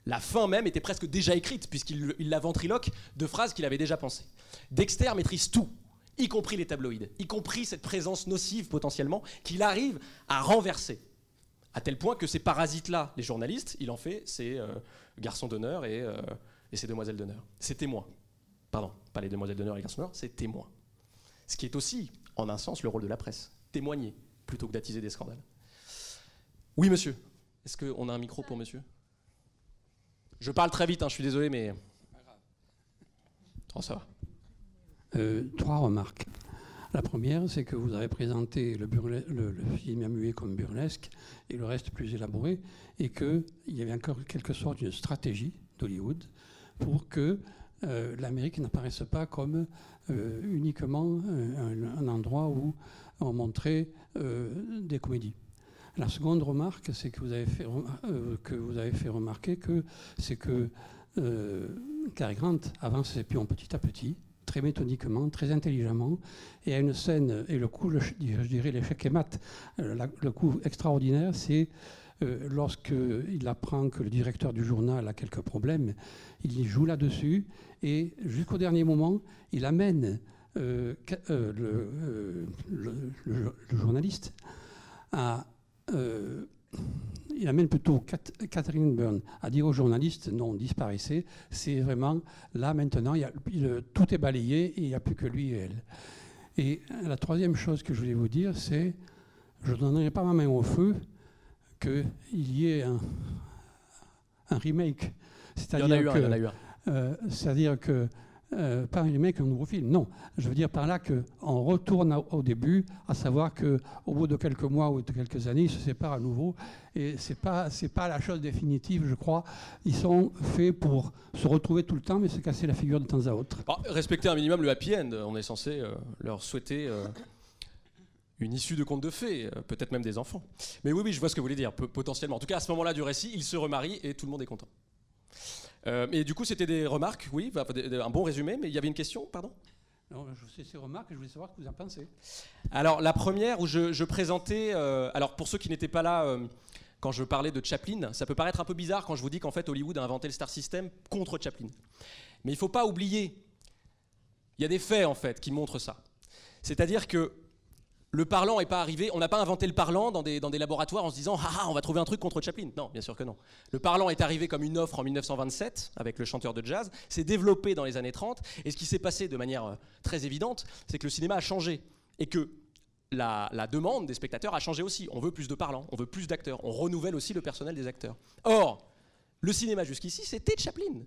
La fin même était presque déjà écrite, puisqu'il il la ventriloque de phrases qu'il avait déjà pensées. Dexter maîtrise tout, y compris les tabloïds, y compris cette présence nocive potentiellement, qu'il arrive à renverser. À tel point que ces parasites-là, les journalistes, il en fait ses euh, garçons d'honneur et, euh, ses demoiselles d'honneur. Ses témoins. Pardon, pas les demoiselles d'honneur et les garçons d'honneur, c'est témoins. Ce qui est aussi, en un sens, le rôle de la presse. Témoigner, plutôt que d'attiser des scandales. Oui, monsieur. Est-ce qu'on a un micro pour monsieur? Je parle très vite, hein, je suis désolé, mais. Oh, ça va. Euh, trois remarques. La première, c'est que vous avez présenté le, burle- le- le film à muet comme burlesque et le reste plus élaboré, et qu'il y avait encore quelque sorte une stratégie d'Hollywood pour que euh, l'Amérique n'apparaisse pas comme euh, uniquement un, un endroit où on montrait des comédies. La seconde remarque, c'est que vous avez fait, rem- euh, que vous avez fait remarquer que c'est que euh, Cary Grant avance ses pions petit à petit, très méthodiquement, très intelligemment, et à une scène, et le coup, je dirais l'échec et mat, euh, le coup extraordinaire, c'est euh, lorsqu'il apprend que le directeur du journal a quelques problèmes, il joue là-dessus, et jusqu'au dernier moment, il amène euh, le journaliste à... euh, il amène plutôt Cat- Catherine Byrne à dire aux journalistes non, disparaissez. C'est vraiment là maintenant, il y a- il- tout est balayé et il n'y a plus que lui et elle. Et la troisième chose que je voulais vous dire, c'est je ne donnerai pas ma main au feu qu'il y ait un, un remake. Que- euh, C'est-à-dire que, euh, pas un remake, un nouveau film, non. Je veux dire par là qu'on retourne au, début, à savoir qu'au bout de quelques mois ou de quelques années, ils se séparent à nouveau. Et ce n'est pas, pas la chose définitive, je crois. Ils sont faits pour se retrouver tout le temps, mais se casser la figure de temps à autre. Alors, respecter un minimum le happy end. On est censé euh, leur souhaiter euh, une issue de conte de fées, euh, peut-être même des enfants. Mais oui, oui, je vois ce que vous voulez dire, po- potentiellement. En tout cas, à ce moment-là du récit, ils se remarient et tout le monde est content. Euh, mais du coup, c'était des remarques, oui, bah, un bon résumé, mais il y avait une question, pardon? Non, je sais ces remarques et je voulais savoir ce que vous en pensez. Alors, la première où je, je présentais. euh, alors, pour ceux qui n'étaient pas là euh, quand je parlais de Chaplin, ça peut paraître un peu bizarre quand je vous dis qu'en fait, Hollywood a inventé le Star System contre Chaplin. Mais il ne faut pas oublier. Il y a des faits, en fait, qui montrent ça. C'est-à-dire que le parlant n'est pas arrivé. On n'a pas inventé le parlant dans des, laboratoires en se disant Ah, ah, on va trouver un truc contre Chaplin. Non, bien sûr que non. Le parlant est arrivé comme une offre en 1927 avec le chanteur de jazz, s'est développé dans les années 30. Et ce qui s'est passé de manière euh, très évidente, c'est que le cinéma a changé. Et que la, la demande des spectateurs a changé aussi. On veut plus de parlants, on veut plus d'acteurs, on renouvelle aussi le personnel des acteurs. Or, le cinéma jusqu'ici, c'était Chaplin.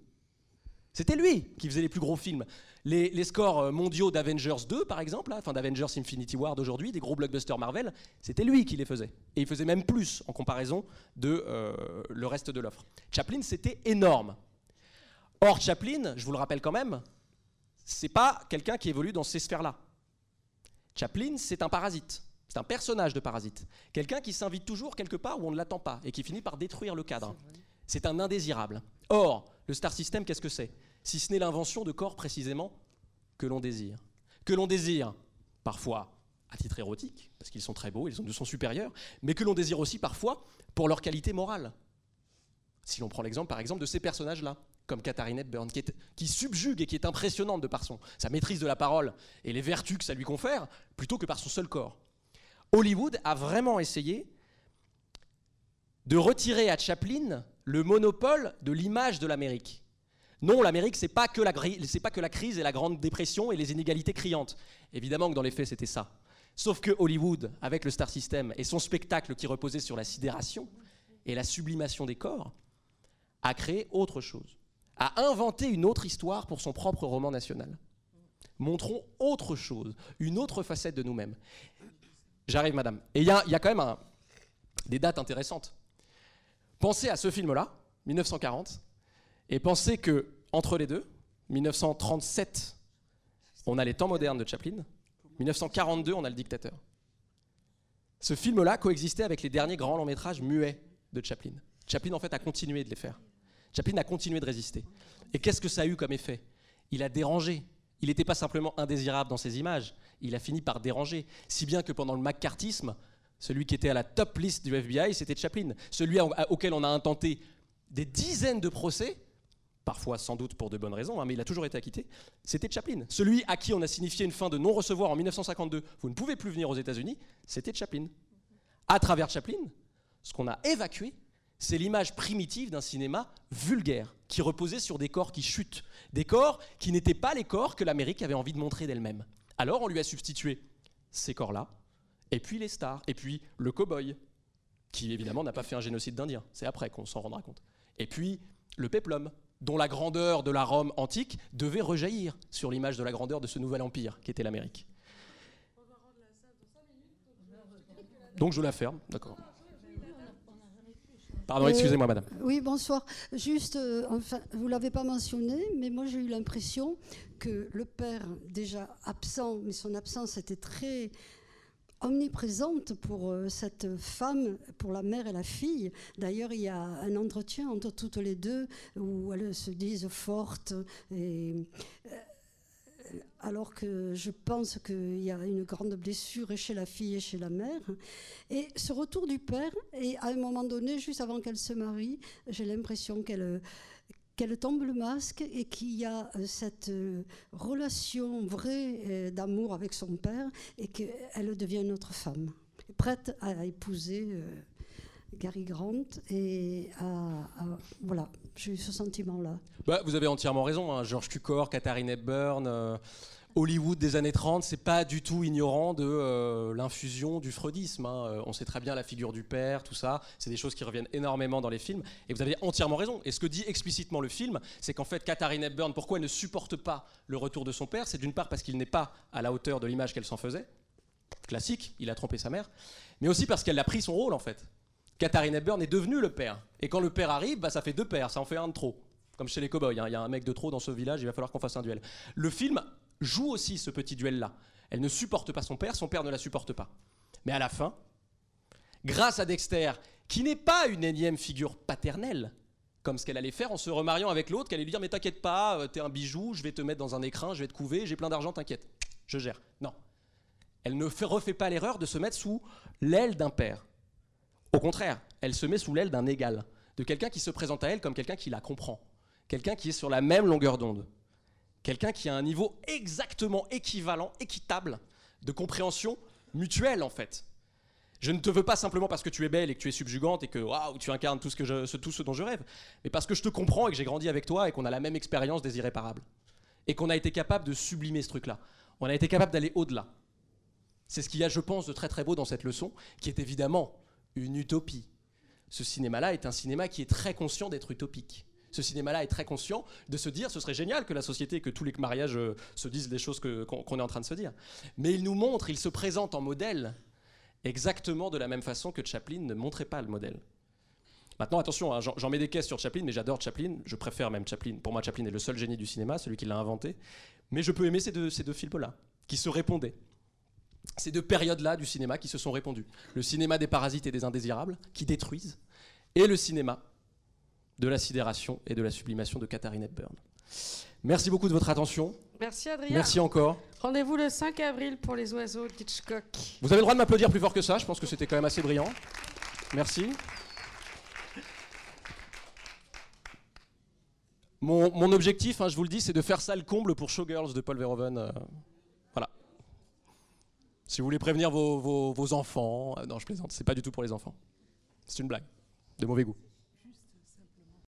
C'était lui qui faisait les plus gros films. Les, les scores euh, mondiaux d'Avengers 2, par exemple, là, enfin d'Avengers Infinity War d'aujourd'hui, des gros blockbusters Marvel, c'était lui qui les faisait. Et il faisait même plus en comparaison de euh, le reste de l'offre. Chaplin, c'était énorme. Or, Chaplin, je vous le rappelle quand même, c'est pas quelqu'un qui évolue dans ces sphères-là. Chaplin, c'est un parasite. C'est un personnage de parasite. Quelqu'un qui s'invite toujours quelque part où on ne l'attend pas et qui finit par détruire le cadre. C'est un indésirable. Or, le star system, qu'est-ce que c'est? Si ce n'est l'invention de corps précisément que l'on désire. Que l'on désire parfois à titre érotique, parce qu'ils sont très beaux, ils nous sont supérieurs, mais que l'on désire aussi parfois pour leur qualité morale. Si l'on prend l'exemple par exemple de ces personnages-là, comme Katharine Hepburn, qui, subjugue et qui est impressionnante de par son, sa maîtrise de la parole et les vertus que ça lui confère, plutôt que par son seul corps. Hollywood a vraiment essayé de retirer à Chaplin le monopole de l'image de l'Amérique. Non, l'Amérique, c'est pas pas que la crise et la grande dépression et les inégalités criantes. Évidemment que dans les faits, c'était ça. Sauf que Hollywood, avec le Star System et son spectacle qui reposait sur la sidération et la sublimation des corps, a créé autre chose, a inventé une autre histoire pour son propre roman national. Montrons autre chose, une autre facette de nous-mêmes. J'arrive, madame. Et il y, a- quand même des dates intéressantes. Pensez à ce film-là, 1940, et pensez que entre les deux, 1937, on a les temps modernes de Chaplin, 1942, on a le dictateur. Ce film-là coexistait avec les derniers grands longs métrages muets de Chaplin. Chaplin, en fait, a continué de les faire. Chaplin a continué de résister. Et qu'est-ce que ça a eu comme effet? Il a dérangé. Il n'était pas simplement indésirable dans ses images, il a fini par déranger. Si bien que pendant le McCarthyisme, celui qui était à la top liste du FBI, c'était Chaplin. Celui auquel on a intenté des dizaines de procès, parfois sans doute pour de bonnes raisons, hein, mais il a toujours été acquitté, c'était Chaplin. Celui à qui on a signifié une fin de non-recevoir en 1952, vous ne pouvez plus venir aux États-Unis, c'était Chaplin. À travers Chaplin, ce qu'on a évacué, c'est l'image primitive d'un cinéma vulgaire, qui reposait sur des corps qui chutent, des corps qui n'étaient pas les corps que l'Amérique avait envie de montrer d'elle-même. Alors on lui a substitué ces corps-là, et puis les stars, et puis le cow-boy, qui évidemment n'a pas fait un génocide d'Indiens, c'est après qu'on s'en rendra compte. Et puis le péplum, dont la grandeur de la Rome antique devait rejaillir sur l'image de la grandeur de ce nouvel empire qu'était l'Amérique. Donc je la ferme, d'accord. Pardon, Euh, excusez-moi madame. Oui, bonsoir. Juste, euh, enfin, vous l'avez pas mentionné, mais moi j'ai eu l'impression que le père, déjà absent, mais son absence était très omniprésente pour euh, cette femme, pour la mère et la fille. D'ailleurs, il y a un entretien entre toutes les deux où elles se disent fortes euh, alors que je pense qu'il y a une grande blessure chez la fille et chez la mère. Et ce retour du père, et à un moment donné, juste avant qu'elle se marie, j'ai l'impression qu'elle qu'elle tombe le masque et qu'il y a euh, cette euh, relation vraie euh, d'amour avec son père et qu'elle devient une autre femme, prête à épouser Gary Grant. Et à- voilà, j'ai eu ce sentiment-là. Bah, vous avez entièrement raison. hein. George Cukor, Katharine Hepburn, Hollywood des années 30, c'est pas du tout ignorant de euh, l'infusion du freudisme. hein. Euh, On sait très bien la figure du père, tout ça. C'est des choses qui reviennent énormément dans les films. Et vous avez entièrement raison. Et ce que dit explicitement le film, c'est qu'en fait, Katharine Hepburn, pourquoi elle ne supporte pas le retour de son père? C'est d'une part parce qu'il n'est pas à la hauteur de l'image qu'elle s'en faisait. Classique, il a trompé sa mère. Mais aussi parce qu'elle a pris son rôle, en fait. Katharine Hepburn est devenue le père. Et quand le père arrive, bah, ça fait deux pères, ça en fait un de trop. Comme chez les cowboys, hein. il y a un mec de trop dans ce village, il va falloir qu'on fasse un duel. Le film joue aussi ce petit duel-là. Elle ne supporte pas son père, son père ne la supporte pas. Mais à la fin, grâce à Dexter, qui n'est pas une énième figure paternelle, comme ce qu'elle allait faire en se remariant avec l'autre, qu'elle allait lui dire Mais t'inquiète pas, euh, t'es un bijou, je vais te mettre dans un écrin, je vais te couver, j'ai plein d'argent, t'inquiète, je gère. Non. Elle ne fait- refait pas l'erreur de se mettre sous l'aile d'un père. Au contraire, elle se met sous l'aile d'un égal, de quelqu'un qui se présente à elle comme quelqu'un qui la comprend, quelqu'un qui est sur la même longueur d'onde, quelqu'un qui a un niveau exactement équivalent, équitable de compréhension mutuelle en fait. Je ne te veux pas simplement parce que tu es belle et que tu es subjugante et que waouh, tu incarnes tout ce, que je, tout ce dont je rêve, mais parce que je te comprends et que j'ai grandi avec toi et qu'on a la même expérience des irréparables. Et qu'on a été capable de sublimer ce truc-là. On a été capable d'aller au-delà. C'est ce qu'il y a, je pense, de très très beau dans cette leçon, qui est évidemment une utopie. Ce cinéma-là est un cinéma qui est très conscient d'être utopique. Ce cinéma-là est très conscient de se dire ce serait génial que la société, que tous les mariages euh, se disent des choses qu'on est en train de se dire. Mais il nous montre, il se présente en modèle exactement de la même façon que Chaplin ne montrait pas le modèle. Maintenant, attention, hein, j'en mets des caisses sur Chaplin, mais j'adore Chaplin. Je préfère même Chaplin. Pour moi, Chaplin est le seul génie du cinéma, celui qui l'a inventé. Mais je peux aimer ces deux, ces deux films-là, qui se répondaient. Ces deux périodes-là du cinéma qui se sont répondues. Le cinéma des parasites et des indésirables, qui détruisent, et le cinéma de la sidération et de la sublimation de Katharine Hepburn. Merci beaucoup de votre attention. Merci Adrien. Merci encore. Rendez-vous le 5 avril pour les oiseaux d'Hitchcock. Vous avez le droit de m'applaudir plus fort que ça, je pense que c'était quand même assez brillant. Merci. Mon, mon objectif, hein, je vous le dis, c'est de faire ça le comble pour Showgirls de Paul Verhoeven. euh, voilà. Si vous voulez prévenir vos, vos- vos enfants, euh, non, je plaisante, c'est pas du tout pour les enfants. C'est une blague, de mauvais goût.